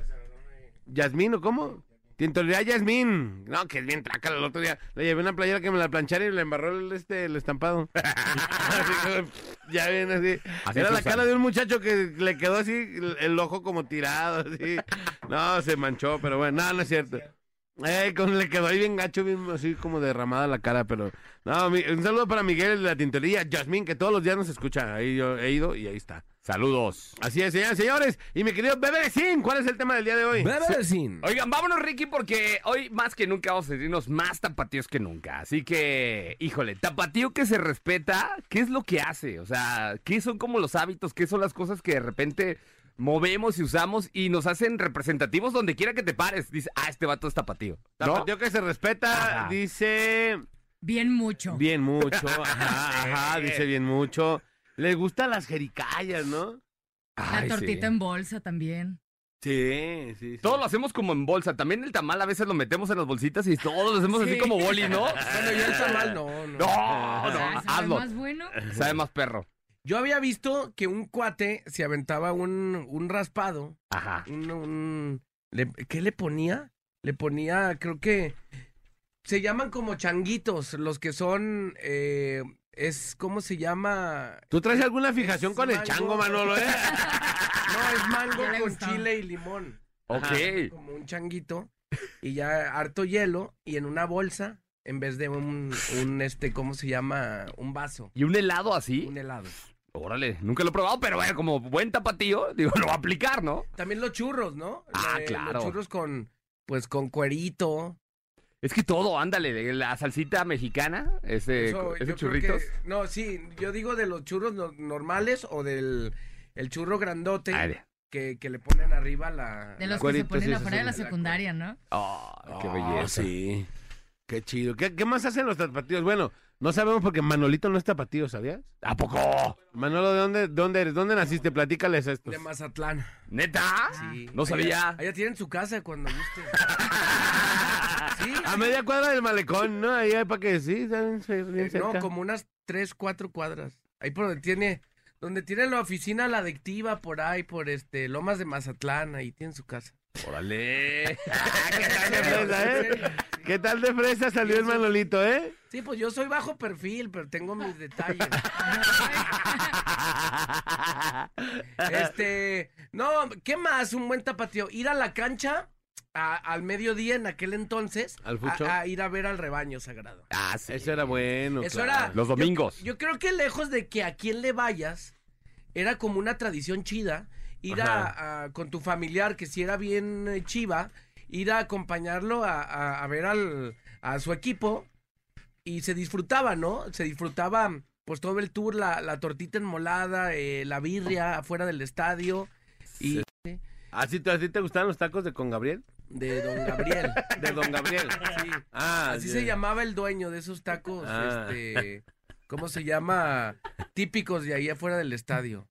S3: ¿Yasmín o cómo? Tintorería Yasmín. No, que es bien trácala. El otro día le llevé una playera que me la planchara y le embarró el, este, el estampado. Así como, ya viene así.
S2: Así
S3: Era la cara de un muchacho que le quedó así el, el ojo como tirado. Así. No, se manchó, pero bueno, no, no es cierto. Eh, con, le quedó ahí bien gacho, bien así como derramada la cara, pero... No, mi- un saludo para Miguel de la tintorería, Jasmine, que todos los días nos escucha. Ahí yo he ido y ahí está.
S2: Saludos.
S3: Así es, señoras y señores. Y mi querido Sin, ¿cuál es el tema del día de hoy?
S5: Bebecín.
S2: Oigan, vámonos, Ricky, porque hoy más que nunca vamos a sentirnos más tapatíos que nunca. Así que, híjole, tapatío que se respeta, ¿qué es lo que hace? O sea, ¿qué son como los hábitos? ¿Qué son las cosas que de repente movemos y usamos y nos hacen representativos donde quiera que te pares? Dice, ah, este vato es tapatío. ¿No?
S3: Tapateo que se respeta,
S2: Ajá.
S3: dice
S6: Bien mucho.
S3: bien mucho. Ajá, ajá, dice bien mucho. Les gustan las jericayas, ¿no?
S6: La
S2: Ay,
S6: tortita
S2: sí.
S6: en bolsa también.
S3: Sí, sí, sí.
S2: Todo lo hacemos como en bolsa. También el tamal a veces lo metemos en las bolsitas y todos lo hacemos así
S6: Sí.
S2: como boli, ¿no?
S5: Bueno, yo el tamal no, no.
S2: No,
S6: Ah,
S2: no,
S6: ¿sabe
S2: hazlo.
S6: más bueno?
S2: Sabe más perro.
S5: Yo había visto que un cuate se aventaba un, un raspado.
S2: Ajá.
S5: Un, un- le- ¿Qué le ponía? Le ponía, creo que... Se llaman como changuitos, los que son... eh, es, ¿cómo se llama?
S3: ¿Tú traes alguna fijación
S5: Es
S3: con el chango, Manolo, eh?
S5: No, es mango con chile y limón.
S2: Ok.
S5: Como un changuito. Y ya harto hielo y en una bolsa en vez de un, un este, ¿cómo se llama? Un vaso.
S2: ¿Y un helado así?
S5: Un helado.
S2: Órale, nunca lo he probado, pero bueno, como buen tapatío, digo, lo va a aplicar, ¿no?
S5: También los churros, ¿no?
S2: Ah,
S5: Eh,
S2: claro.
S5: Los churros con, pues, con cuerito.
S2: Es que todo, ándale, de la salsita mexicana, ese,
S5: Eso,
S2: ese
S5: yo creo
S2: churritos.
S5: que- no, sí, yo digo de los churros no- normales o del el churro grandote
S2: Ay,
S5: que, que le ponen arriba la...
S6: De
S5: la-
S6: los que se
S3: Cueritos,
S6: ponen
S3: sí,
S6: afuera de la secundaria, ¿no?
S2: ay, qué
S3: Ah,
S2: belleza.
S3: sí. Qué chido. ¿Qué, qué más hacen los tapatíos? Bueno, no sabemos porque Manolito no es tapatío, ¿sabías?
S2: ¿A poco?
S3: Manolo, ¿de dónde, de dónde eres? ¿Dónde naciste? Platícales esto.
S5: De Mazatlán.
S2: ¿Neta?
S5: Sí.
S2: No sabía.
S5: Allá, allá tienen su casa cuando guste. sí.
S3: A media cuadra del malecón, ¿no? Ahí hay para que sí, saben,
S5: Eh,
S3: cerca.
S5: no, como unas tres, cuatro cuadras. Ahí por donde tiene, donde tiene la oficina la adictiva, por ahí, por este, Lomas de Mazatlán, ahí tiene su casa.
S2: Órale.
S3: ¿Qué tal de fresa, eh? ¿Qué tal de fresa salió el Manolito, eh?
S5: Sí, pues yo soy bajo perfil, pero tengo mis detalles. Este, no, ¿qué más? Un buen tapatío. Ir a la cancha a- al mediodía en aquel entonces.
S3: ¿Al fucho?
S5: A, a ir a ver al rebaño sagrado.
S2: Ah, sí.
S3: Eso era bueno.
S5: Eso
S3: claro.
S5: era.
S2: Los
S5: yo-
S2: domingos.
S5: Yo, creo que lejos de que a quien le vayas, era como una tradición chida. Ir a, a- con tu familiar, que si era bien eh, chiva, ir a acompañarlo a, a- a ver al, a su equipo. Y se disfrutaba, ¿no? Se disfrutaba pues todo el tour, la, la tortita enmolada, eh, la birria afuera del estadio. Y
S3: ¿Así te, así te gustaban los tacos de con Gabriel?
S5: de Don Gabriel.
S3: De Don Gabriel.
S5: Sí.
S3: Ah,
S5: Así se llamaba el dueño de esos tacos,
S3: Ah.
S5: este, ¿cómo se llama? Típicos de ahí afuera del estadio.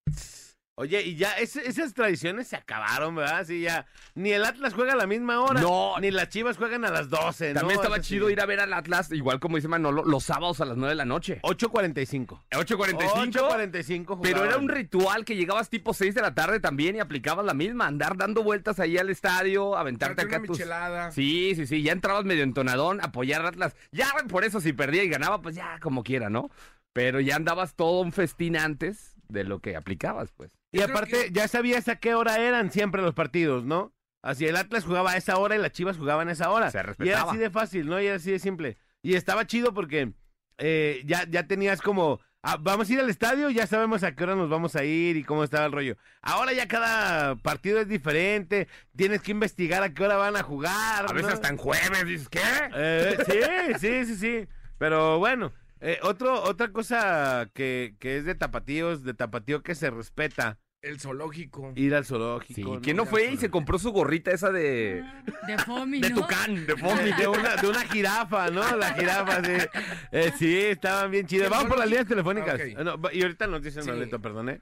S3: Oye, y ya ese- esas tradiciones se acabaron, ¿verdad? Sí, ya. Ni el Atlas juega a la misma hora.
S2: No.
S3: Ni las Chivas juegan a las 12, ¿no?
S2: También estaba
S3: Eso sí.
S2: chido ir a ver al Atlas, igual como dice Manolo, los sábados a las 9 de la noche.
S3: 8.45.
S2: 8.45.
S3: 8.45
S2: Pero era un ritual que llegabas tipo 6 de la tarde también y aplicabas la misma, andar dando vueltas ahí al estadio, aventarte
S5: Darte
S2: acá
S5: una
S2: tus...
S5: michelada.
S2: Sí, sí, sí, ya entrabas medio entonadón, apoyar al Atlas. Ya por eso si perdía y ganaba, pues ya como quiera, ¿no? Pero ya andabas todo un festín antes de lo que aplicabas, pues.
S3: Y
S5: Yo
S3: aparte,
S5: que-
S3: ya sabías a qué hora eran siempre los partidos, ¿no? Así el Atlas jugaba a esa hora y las Chivas jugaban a esa hora.
S2: Se
S3: Y era
S2: respetaba.
S3: así de fácil, ¿no? Y era así de simple. Y estaba chido porque eh, ya, ya tenías como, ah, vamos a ir al estadio, ya sabemos a qué hora nos vamos a ir y cómo estaba el rollo. Ahora ya cada partido es diferente, tienes que investigar a qué hora van a jugar.
S2: A veces hasta en jueves, dices, ¿qué?
S3: Eh, sí, sí, sí, sí. Pero bueno, eh, otro, otra cosa que, que es de tapatíos, de tapatío que se respeta,
S5: El zoológico.
S3: ir al
S2: Sí,
S3: zoológico.
S2: ¿quién no fue y se compró su gorrita esa de...
S6: De Fomi,
S2: De
S6: ¿no?
S2: tucán, de Fomi.
S3: de una, de una jirafa, ¿no? La jirafa, sí. Eh, sí, estaban bien chidas.
S5: ¿El
S3: Vamos por las líneas telefónicas.
S5: Ah,
S3: no, va- y ahorita nos dicen
S5: Sí.
S3: Noleto, perdón, ¿eh?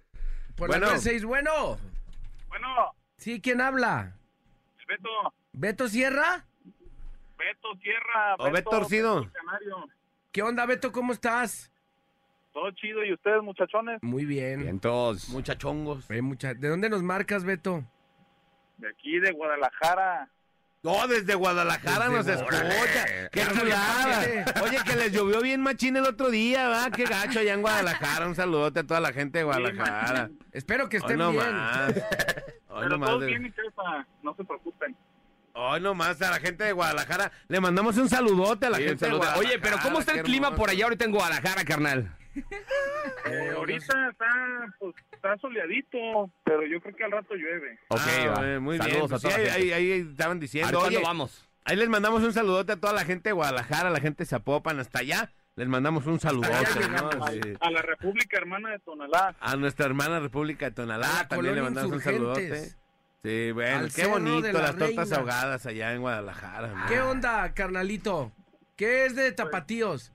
S5: Por
S3: Bueno.
S5: la 6, bueno.
S10: Bueno,
S5: Sí, ¿quién habla?
S10: Beto,
S5: ¿Beto Sierra?
S10: Beto Sierra.
S3: O Beto Torcido.
S5: ¿Qué onda, Beto? ¿Cómo estás?
S10: Todo chido. ¿Y ustedes, muchachones?
S5: Muy bien.
S2: Entonces,
S3: Muchachongos.
S5: Ve, mucha- ¿De dónde nos marcas, Beto?
S10: De aquí, de Guadalajara.
S3: No, desde Guadalajara nos escucha. ¡Qué chulada! Oye, que les llovió bien machín el otro día, ¿verdad? Qué gacho allá en Guadalajara. Un saludote a toda la gente de Guadalajara.
S5: Espero que
S3: Hoy
S5: estén
S3: no
S5: bien.
S3: más. Hoy
S10: Pero
S3: no más.
S10: todos
S3: de-
S10: bien y jefa. No se preocupen.
S3: Hoy nomás a la gente de Guadalajara. Le mandamos un saludote a la
S2: sí, un
S3: gente de
S2: saludo.
S3: Guadalajara.
S2: Oye, pero ¿cómo está el
S3: qué
S2: clima
S3: hermoso.
S2: por allá ahorita en Guadalajara, carnal?
S10: Eh, ahorita está, pues, está soleadito, pero yo creo que al rato llueve.
S2: Ok,
S3: Ah,
S2: va.
S3: eh, muy
S2: Saludos
S3: bien.
S2: a
S3: sí,
S2: toda la
S3: ahí,
S2: gente.
S3: ahí- ahí estaban
S2: A
S3: diciendo.
S2: ¿cuándo
S3: Oye,
S2: vamos?
S3: ahí les mandamos un saludote a toda la gente de Guadalajara, a la gente de Zapopan, hasta allá. Les mandamos un saludote, ¿no?
S10: A la República Hermana de Tonalá.
S3: A nuestra hermana República de
S5: A
S3: Tonalá
S5: la
S3: también le mandamos un saludote. Sí, bueno,
S5: Al
S3: qué bonito
S5: la
S3: las tortas
S5: Reina.
S3: ahogadas allá en Guadalajara.
S5: ¿Qué onda, carnalito? ¿Qué es de tapatíos?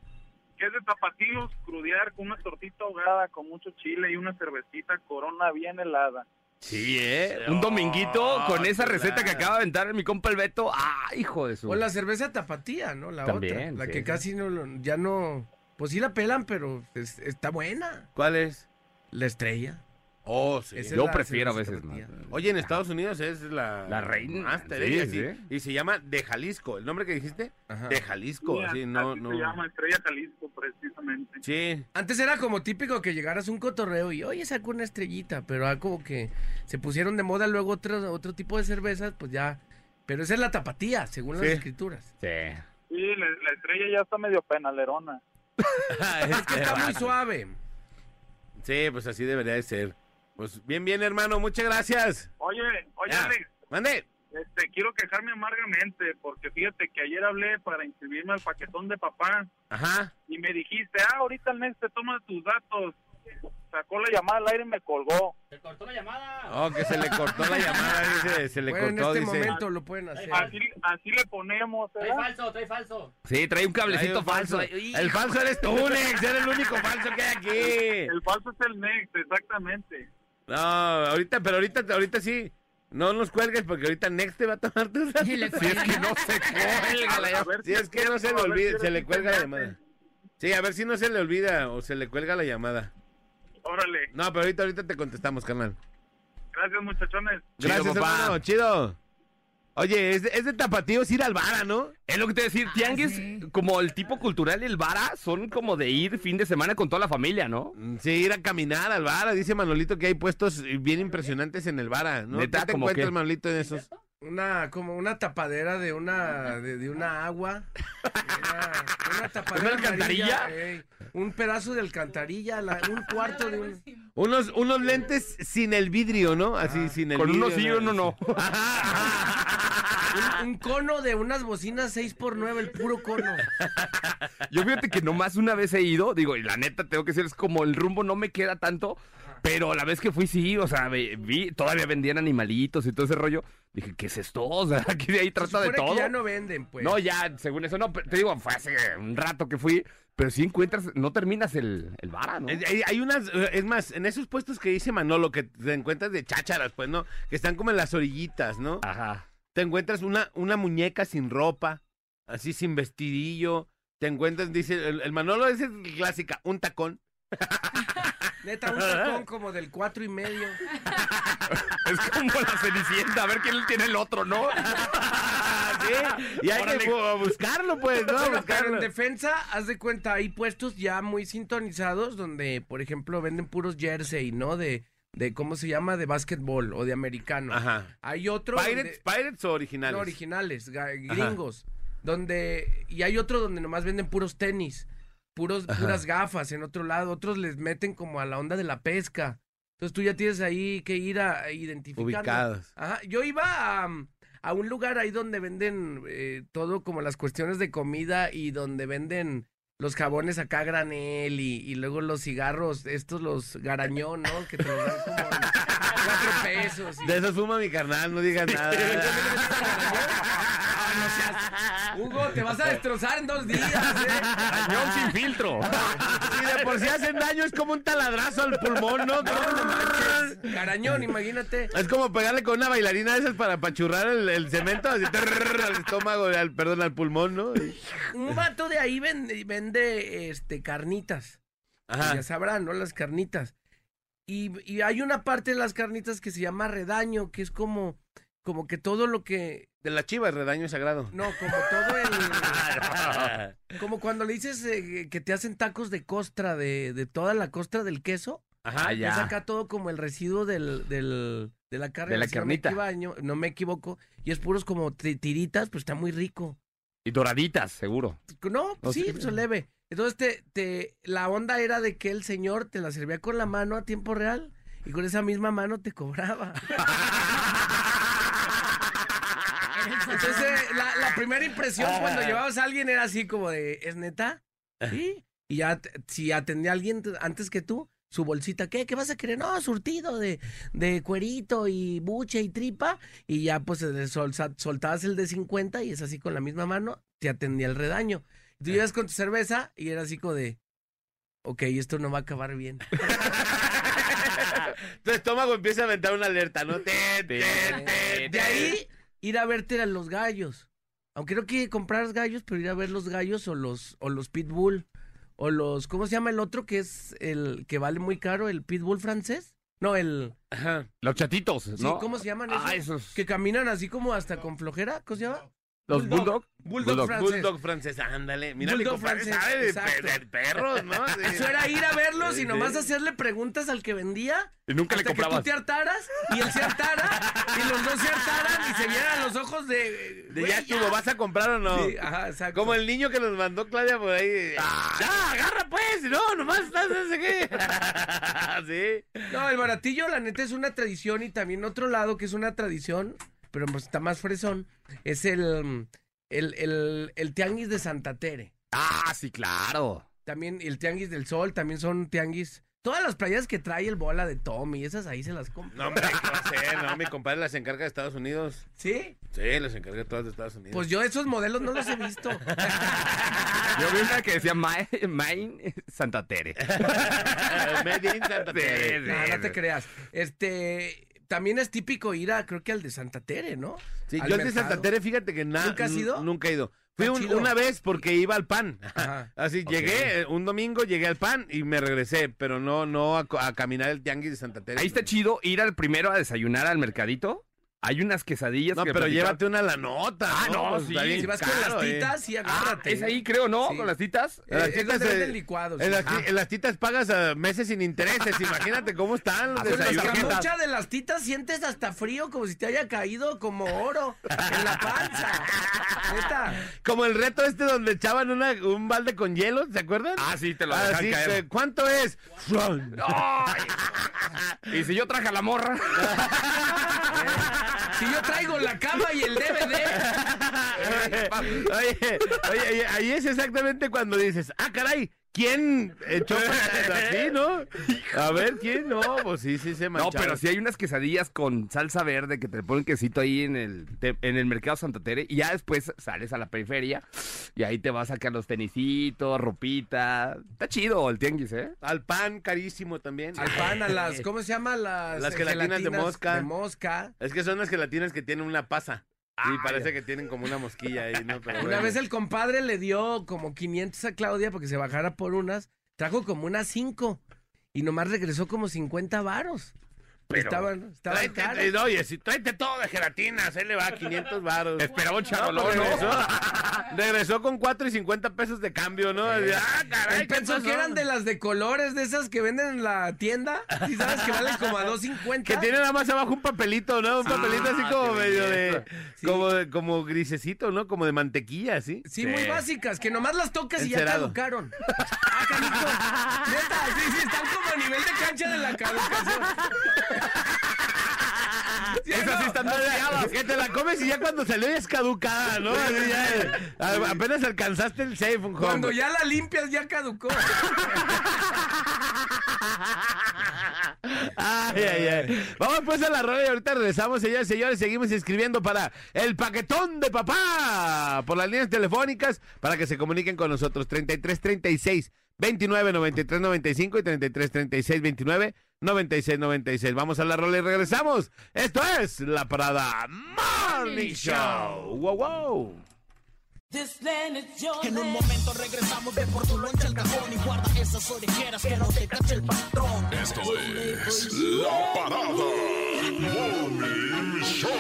S10: Que es de tapatíos, crudear con una tortita ahogada con mucho chile y una cervecita corona bien helada.
S2: Sí, ¿eh? Un dominguito con esa receta que acaba de aventar mi compa el Beto. ¡Ah, hijo de su!
S5: O la cerveza tapatía, ¿no? La
S2: También,
S5: otra. La
S2: sí,
S5: que
S2: sí.
S5: casi no, lo- ya no... Pues sí la pelan, pero es- está buena.
S3: ¿Cuál es?
S5: La estrella.
S3: Oh, sí.
S5: Esa
S2: Yo prefiero a veces más.
S3: Oye, en Estados Unidos es la...
S2: La reina.
S3: Master,
S2: Sí,
S3: ella, sí.
S2: sí.
S3: Y se llama De Jalisco. ¿El nombre que dijiste?
S5: Ajá.
S3: De Jalisco.
S10: Sí,
S3: Sí, no,
S10: así
S3: no.
S10: se llama Estrella Jalisco, precisamente.
S3: Sí.
S5: Antes era como típico que llegaras a un cotorreo y, oye, sacó una estrellita, pero ah, como que se pusieron de moda luego otro, otro tipo de cervezas, pues ya. Pero esa es la tapatía, según
S3: Sí.
S5: las escrituras.
S2: Sí.
S10: Sí, la, la estrella ya está medio penalerona.
S5: Es que está muy suave.
S3: Sí, pues así debería de ser. Pues bien, bien, hermano. Muchas gracias.
S10: Oye, oye. Alex,
S3: Mande.
S10: este, quiero quejarme amargamente porque fíjate que ayer hablé para inscribirme al paquetón de papá
S3: Ajá.
S10: y me dijiste, ah, ahorita el mes te toma tus datos. Sacó la llamada al aire y me colgó.
S4: Se cortó la llamada.
S3: Oh, que se le cortó la llamada, dice. Se le
S5: Bueno, en
S3: cortó,
S5: este
S3: dice.
S5: momento lo pueden hacer.
S10: Así, así le ponemos,
S4: Trae
S10: ¿verdad?
S4: falso, trae falso.
S2: Sí, trae un cablecito falso.
S3: El falso eres tú, Nex. Eres el único falso que hay aquí.
S10: El falso es el next, exactamente.
S3: No, ahorita, pero ahorita, ahorita sí. No nos cuelgues porque ahorita Next te va a tomar tus datos.
S2: Si es que no se cuelga la
S10: A
S2: llamada.
S10: ver
S3: Si es que no se le
S10: a ver
S3: olvida,
S10: si
S3: se le cuelga la llamada. Sí, a ver si no se le olvida o se le cuelga la llamada.
S10: Órale,
S3: No, pero ahorita, ahorita te contestamos, carnal.
S10: gracias muchachones.
S2: Chido,
S3: Gracias,
S2: papá.
S3: hermano. Chido. Oye, es de, es de tapatíos ir al Vara, ¿no?
S2: Es lo que te voy a decir,
S6: Ah,
S2: tianguis,
S6: sí.
S2: como el tipo cultural y el vara, son como de ir fin de semana con toda la familia, ¿no?
S3: Mm, Sí, ir a caminar al Vara. Dice Manolito que hay puestos bien impresionantes en el Vara, ¿no?
S2: ¿Neta?
S3: ¿Qué te
S2: ¿Cómo
S3: encuentras,
S2: qué?
S3: Manolito, en esos?
S5: Una, como una tapadera de una, de, de una agua. Una, una tapadera
S2: ¿Una alcantarilla?
S5: amarilla, ey. un pedazo de alcantarilla, la- un cuarto de un...
S3: Unos, unos lentes sin el vidrio, ¿no? Así, sin el
S2: Con
S3: vidrio.
S2: uno sí y uno no.
S5: Un, un cono de unas bocinas 6x9, el puro cono.
S2: Yo fíjate que nomás una vez he ido, digo, y la neta tengo que decir, es como el rumbo no me queda tanto, Pero la vez que fui, sí, o sea, vi, todavía vendían animalitos y todo ese rollo. Dije, ¿qué es esto? O sea, aquí de ahí
S5: Se
S2: trata de
S5: que
S2: todo.
S5: ya no venden, pues.
S2: No, ya, según eso, no, pero te digo, fue hace un rato que fui, pero sí encuentras, no terminas el, el vara, ¿no?
S3: Hay, hay unas, eh, es más, en esos puestos que dice Manolo, que te encuentras de chácharas, pues, ¿no? Que están como en las orillitas, ¿no?
S2: Ajá.
S3: Te encuentras una, una muñeca sin ropa, así sin vestidillo. Te encuentras, dice, el, el Manolo es el clásica, un tacón.
S5: Neta, un tacón como del cuatro y medio.
S2: Es como la cenicienta, a ver quién tiene el otro, ¿no?
S3: Sí, y hay
S2: Órale.
S3: que bu- buscarlo, pues, ¿no?
S5: Pero
S3: Buscarlo.
S5: en defensa, haz de cuenta, hay puestos ya muy sintonizados donde, por ejemplo, venden puros jersey, ¿no? De, de ¿cómo se llama? De básquetbol o de americano.
S3: Ajá.
S5: Hay otro
S3: ¿Pirates,
S5: donde-
S3: Pirates o originales?
S5: no, originales, gringos. Donde, y hay otro donde nomás venden puros tenis, puros,
S3: Ajá.
S5: puras gafas en otro lado. Otros les meten como a la onda de la pesca. Entonces tú ya tienes ahí que ir a identificar.
S3: Ubicados.
S5: Ajá. Yo iba a, a un lugar ahí donde venden eh, todo como las cuestiones de comida y donde venden los jabones acá granel y, y luego los cigarros, estos los garañón, ¿no? Que te los dan como cuatro pesos. y-
S3: De esos fuma mi carnal, no digas nada.
S5: Hugo, te vas a destrozar en dos días, ¿eh?
S2: Cañón sin filtro.
S3: Si de por si hacen daño es como un taladrazo al pulmón, ¿no?
S5: Garañón, imagínate.
S3: Es como pegarle con una bailarina de esas para apachurrar el, el cemento así, trrr, al estómago, al, perdón, al pulmón, ¿no?
S5: Un vato de ahí vende, vende este, carnitas.
S3: Ajá.
S5: Ya sabrán, ¿no? Las carnitas. Y, y hay una parte de las carnitas que se llama redaño, que es como, como que todo lo que.
S3: De la chiva, el redaño sagrado.
S5: No, como todo el. Como cuando le dices eh, que te hacen tacos de costra, de, de toda la costra del queso.
S3: Ajá,
S5: Es acá todo como el residuo del, del, de la carne.
S2: De la
S5: si no
S2: carnita.
S5: me equivoco- No me equivoco. Y es puros como ti- tiritas, pues está muy rico.
S2: Y doraditas, seguro.
S5: No,
S2: No,
S5: sí,
S2: sí.
S5: pues leve. Entonces te, te, la onda era de que el señor te la servía con la mano a tiempo real y con esa misma mano te cobraba. Entonces eh, la, la primera impresión cuando llevabas a alguien era así como de, ¿es neta? Sí. Y ya si atendía a alguien antes que tú, su bolsita, ¿qué? ¿Qué vas a querer? No, surtido de, de cuerito y buche y tripa. Y ya pues sol- soltabas el de 50 y es así con la misma mano, te atendía el redaño. Y tú ibas con tu cerveza y era así como de, ok, esto no va a acabar bien.
S3: Tu estómago empieza a aventar una alerta, ¿no?
S5: De ahí, ir a verte a los gallos. Aunque no quiere comprar gallos, pero ir a ver los gallos o los, o los pitbull. O los, ¿cómo se llama el otro que es el que vale muy caro? ¿El pitbull francés? No, el...
S3: Ajá.
S2: Los chatitos,
S5: Sí,
S2: ¿no?
S5: ¿cómo se llaman esos?
S2: Ah, esos.
S5: Que caminan así como hasta con flojera, ¿cómo se llama?
S2: Los bulldog.
S5: Bulldog,
S2: Bulldog.
S5: francés.
S3: Bulldog francés, ándale. Mira, mi
S5: Bulldog francés,
S3: sabe de, de perros, ¿no? Sí.
S5: Eso era ir a verlos y nomás hacerle preguntas al que vendía.
S2: Y nunca le
S5: hasta que tú
S2: comprabas.
S5: te hartaras y él se hartara y los dos se hartaran y se vieran los ojos de...
S3: De
S5: güey,
S3: ya estuvo, ¿vas a comprar o no?
S5: Sí, ajá, exacto.
S3: Como el niño que nos mandó Claudia por ahí. ¡Ya, agarra pues! No, nomás estás, qué. sí.
S5: No, el baratillo, la neta, es una tradición y también otro lado que es una tradición, pero pues está más fresón, es el, el, el, el tianguis de Santa Tere.
S2: Ah, sí, claro.
S5: También el tianguis del sol, también son tianguis. Todas las playas que trae el bola de Tommy, esas ahí se las compro.
S3: No, hombre, ¿qué va a hacer? No, mi compadre las encarga de Estados Unidos.
S5: ¿Sí?
S3: Sí, las encarga todas de Estados Unidos.
S5: Pues yo esos modelos no los he visto.
S2: Yo vi una que decía Main, Main Santa Tere.
S3: Made in Santa Tere.
S5: no, no te creas. Este, también es típico ir a, creo que al de Santa Tere, ¿no?
S3: Sí,
S5: Al
S3: yo de
S5: mercado.
S3: Santa Tere, fíjate que nada.
S5: ¿Nunca has ido?
S3: Nunca he ido. Fui un- una vez porque iba al pan.
S5: Ajá.
S3: Así, llegué eh, un domingo, llegué al pan y me regresé, pero no, no a, caminar el tianguis de Santa Tere.
S2: Ahí está chido ir al primero a desayunar al mercadito. Hay unas quesadillas
S3: No,
S2: que
S3: pero llévate una la nota.
S2: Ah, no,
S3: Pues
S2: sí.
S3: bien
S5: Si vas con las
S3: eh.
S5: titas, sí,
S2: Ah,
S5: agárrate.
S2: es ahí creo, ¿no?
S5: Sí.
S2: Con las citas.
S5: Eh,
S3: Las
S5: es
S3: titas, eh,
S5: venden licuados.
S3: En las,
S5: Ah.
S3: en las titas pagas a meses sin intereses. Imagínate cómo están los
S2: Ah, pues,
S3: desayunos.
S5: mucha de las titas sientes hasta frío, como si te haya caído como oro en la panza. Neta.
S3: Como el reto este donde echaban una- un balde con hielo, ¿se acuerdan?
S2: Ah, sí, te lo
S3: Ah,
S2: dejan
S3: sí,
S2: caer.
S3: ¿Cuánto es?
S2: Ay. Y si yo traje a la morra.
S5: Si yo traigo la cama y el DVD.
S3: oye, oye, ahí es exactamente cuando dices, ah, caray, ¿quién echó así, no? A ver, ¿quién? No, pues sí, sí se
S2: No,
S3: mancharon.
S2: pero sí hay unas quesadillas con salsa verde que te ponen quesito ahí en el, te- en el mercado Santa Tere y ya después sales a la periferia y ahí te vas a sacar los tenisitos, ropita. Está chido el tianguis, ¿eh?
S3: Al pan carísimo también.
S5: Al pan, a las, ¿cómo se llama? Las,
S3: Las gelatinas de mosca.
S5: De mosca.
S3: Es que son las gelatinas que tienen una pasa.
S2: Ah,
S3: y parece que tienen como una mosquilla ahí, ¿no? Pero
S5: Una vez el compadre le dio como 500 a Claudia porque se bajara por unas. Trajo como unas 5. Y nomás regresó como 50 varos.
S2: Pero-
S5: estaban, estaban
S3: Tráete,
S5: caras.
S3: eh, oye, si tráete todo de gelatinas, ahí le va 500 varos.
S2: Esperaba un
S3: No,
S2: charolón, ¿no?
S3: regresó, regresó con 4 y 50 pesos de cambio, ¿no? Así, ah, caray,
S5: Él
S3: ¿qué
S5: pensó que eran de las de colores, de esas que venden en la tienda. ¿Sí sabes que valen como a 2.50?
S3: Que tiene nada más abajo un papelito, ¿no? Un papelito así como medio de...
S5: Sí.
S3: Como, de- como grisecito, ¿no? Como de mantequilla, ¿sí?
S5: Sí, muy básicas, que nomás las tocas y ya
S3: Encerado.
S5: caducaron. Ah. Neta, sí, sí, están como a nivel de cancha de la caducación. ¿Sí no?
S3: sí están desviadas. Que te la comes y ya cuando salió ya es caducada, ¿no? Así ya, a- apenas alcanzaste el safe, un
S5: Cuando ya la limpias ya caducó.
S3: Ay, ay, ay. Vamos pues a la rola y ahorita regresamos, señores y señores. Seguimos escribiendo para el paquetón de papá por las líneas telefónicas para que se comuniquen con nosotros. 33 36 29 93 95 y 33 36 29 96 96. Vamos a la rola y regresamos. Esto es La Parada Morning Show. Wow, wow.
S1: En un momento regresamos de por tu loncha al cajón y guarda esas orejeras que no te cache el patrón.
S9: Esto es La Parada Morning Show.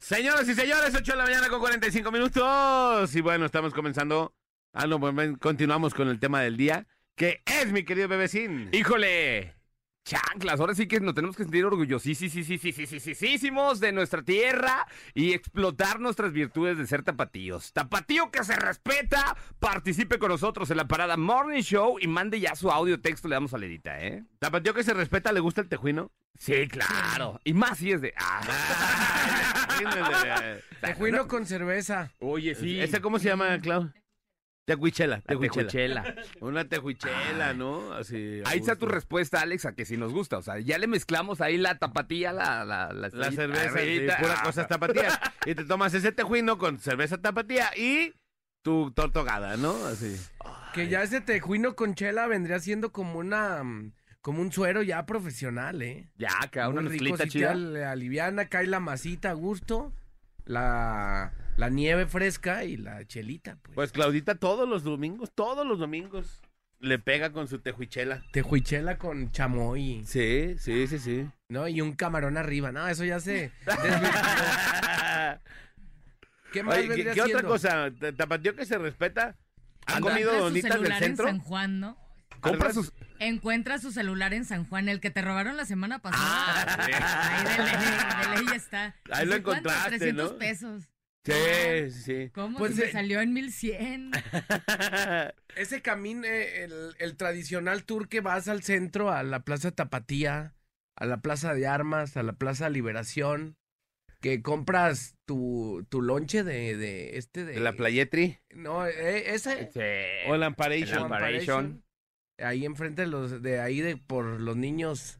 S3: Señoras y señores, 8 de la mañana con 45 minutos. Y bueno, estamos comenzando. Ah, no, pues continuamos con el tema del día, que es mi querido bebecín.
S2: Híjole. Chanclas, ahora sí que nos tenemos que sentir orgullosísimos de nuestra tierra y explotar nuestras virtudes de ser tapatíos. Tapatío que se respeta, participe con nosotros en la parada Morning Show y mande ya su audio texto, le damos a Ledita, ¿eh?
S3: Tapatío que se respeta, ¿le gusta el tejuino?
S2: Sí, claro. Y más si es de... Ah.
S5: Tejuino con cerveza.
S2: Oye, sí.
S3: ¿Ese cómo se llama, Clau? Tehuichela, tehuichela. Una tehuichela, ¿no? Así.
S2: Ahí está tu respuesta, Alex, a que sí nos gusta. O sea, ya le mezclamos ahí la tapatía, la... La, la,
S3: La cerveza, sí,
S2: arribita.
S3: pura cosas tapatías. Y te tomas ese tejuino con cerveza tapatía y tu tortogada, ¿no? Así.
S5: Que ya ese tejuino con chela vendría siendo como una... mm, Como un suero ya profesional, ¿eh?
S2: Ya, acá una
S5: rico,
S2: chida.
S5: al- aliviana, cae la masita a gusto, la, la nieve fresca y la chelita, pues.
S3: Pues Claudita todos los domingos, todos los domingos, le pega con su tejuichela.
S5: Tejuichela con chamoy,
S3: Sí, sí, sí, sí.
S5: ¿no? Y un camarón arriba. No, eso ya se... ¿Qué más
S3: Oye, ¿qué,
S5: vendría
S3: qué otra cosa? Ta- Tapatío que se respeta. ¿Han
S6: Encuentra
S3: comido donitas del
S6: celular
S3: centro?
S6: en San Juan, ¿no?
S2: Compra sus...
S6: Encuentra su celular en San Juan, el que te robaron la semana pasada.
S3: Ah, sí.
S6: Ahí de ley, de ley está.
S3: Ahí lo encontraste,
S6: 300
S3: ¿no?
S6: pesos.
S3: Sí, sí.
S6: ¿Cómo?
S5: Pues,
S6: si me
S5: eh,
S6: salió en 1100.
S5: Ese camino, eh, el, el tradicional tour que vas al centro, a la Plaza Tapatía, a la Plaza de Armas, a la Plaza Liberación, que compras tu, tu lonche de, de este de...
S3: ¿De la Playetri?
S5: No, eh, ese...
S3: ¿O el Amparation?
S2: El Amparation.
S5: Ahí enfrente de los de ahí de por los niños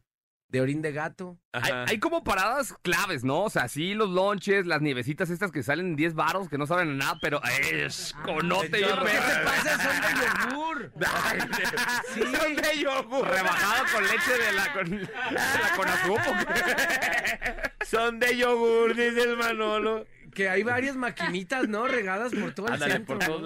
S5: de orín de gato.
S2: Hay, como paradas claves, ¿no? O sea, sí, los lonches, las nievecitas estas que salen en 10 varos, que no saben nada, pero es conote y
S3: chorro.
S2: un
S3: ¿Qué
S5: ¿Qué te pasa? Son de yogur.
S2: Sí, son de yogur. Rebajado con leche de la con, de la.
S3: Son de yogur, dice el Manolo.
S5: Que hay varias maquinitas, ¿no? Regadas por todo el
S3: Ándale,
S5: centro.
S3: por todos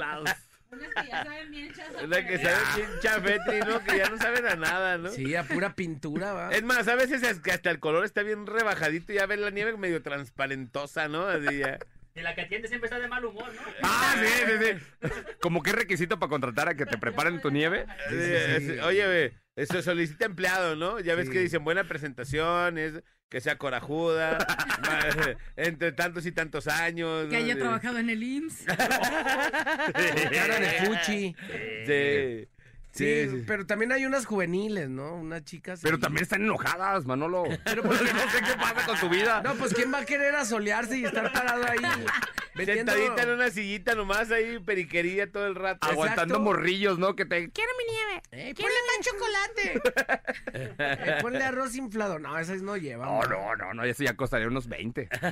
S3: la que sabe bien chafetri, ¿no? Que ya no saben a nada, ¿no?
S5: Sí, a pura pintura, va.
S3: Es más, a veces es que hasta el color está bien rebajadito y ya ves la nieve medio transparentosa, ¿no? Así ya.
S4: Y la que atiende siempre está de mal humor, ¿no?
S2: Ah, sí, sí, sí. Como qué requisito para contratar a que te preparen tu nieve.
S3: Eh, es- Oye, ve, eso solicita empleado, ¿no? Ya ves
S5: Sí.
S3: que dicen buena presentación, es que sea corajuda, entre tantos y tantos años.
S6: Que
S3: ¿no?
S6: haya trabajado en el IMSS.
S5: Cara de fuchi.
S3: Sí.
S5: Sí,
S3: Sí, sí.
S5: pero también hay unas juveniles, ¿no? Unas chicas.
S2: Pero
S5: ahí.
S2: también están enojadas, Manolo. Pero pues no sé qué pasa con tu vida.
S5: No, pues ¿quién va a querer asolearse y estar parado ahí Vendiendo-
S3: Sentadita en una sillita nomás ahí, periquería todo el rato.
S2: Aguantando morrillos, ¿no? Que te...
S6: Quiero mi nieve.
S5: Eh, ponle más chocolate. Eh, ponle arroz inflado. No, esas no llevan.
S2: No, no, no, no, eso ya costaría unos 20. ya,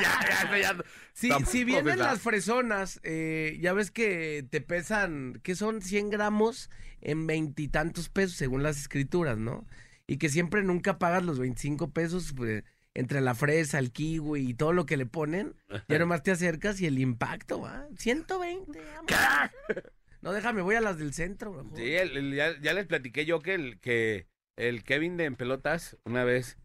S2: ya, eso ya...
S5: Si, vienen las fresonas, eh, ya ves que te pesan, que son 100 gramos en veintitantos pesos según las escrituras, ¿no? Y que siempre nunca pagas los 25 pesos pues, entre la fresa, el kiwi y todo lo que le ponen. Ya nomás te acercas y el impacto, ¿va? 120. vámonos. No, déjame, voy a las del centro. mejor.
S3: Sí, el- el- ya, ya les platiqué yo que el, que el Kevin de En Pelotas una vez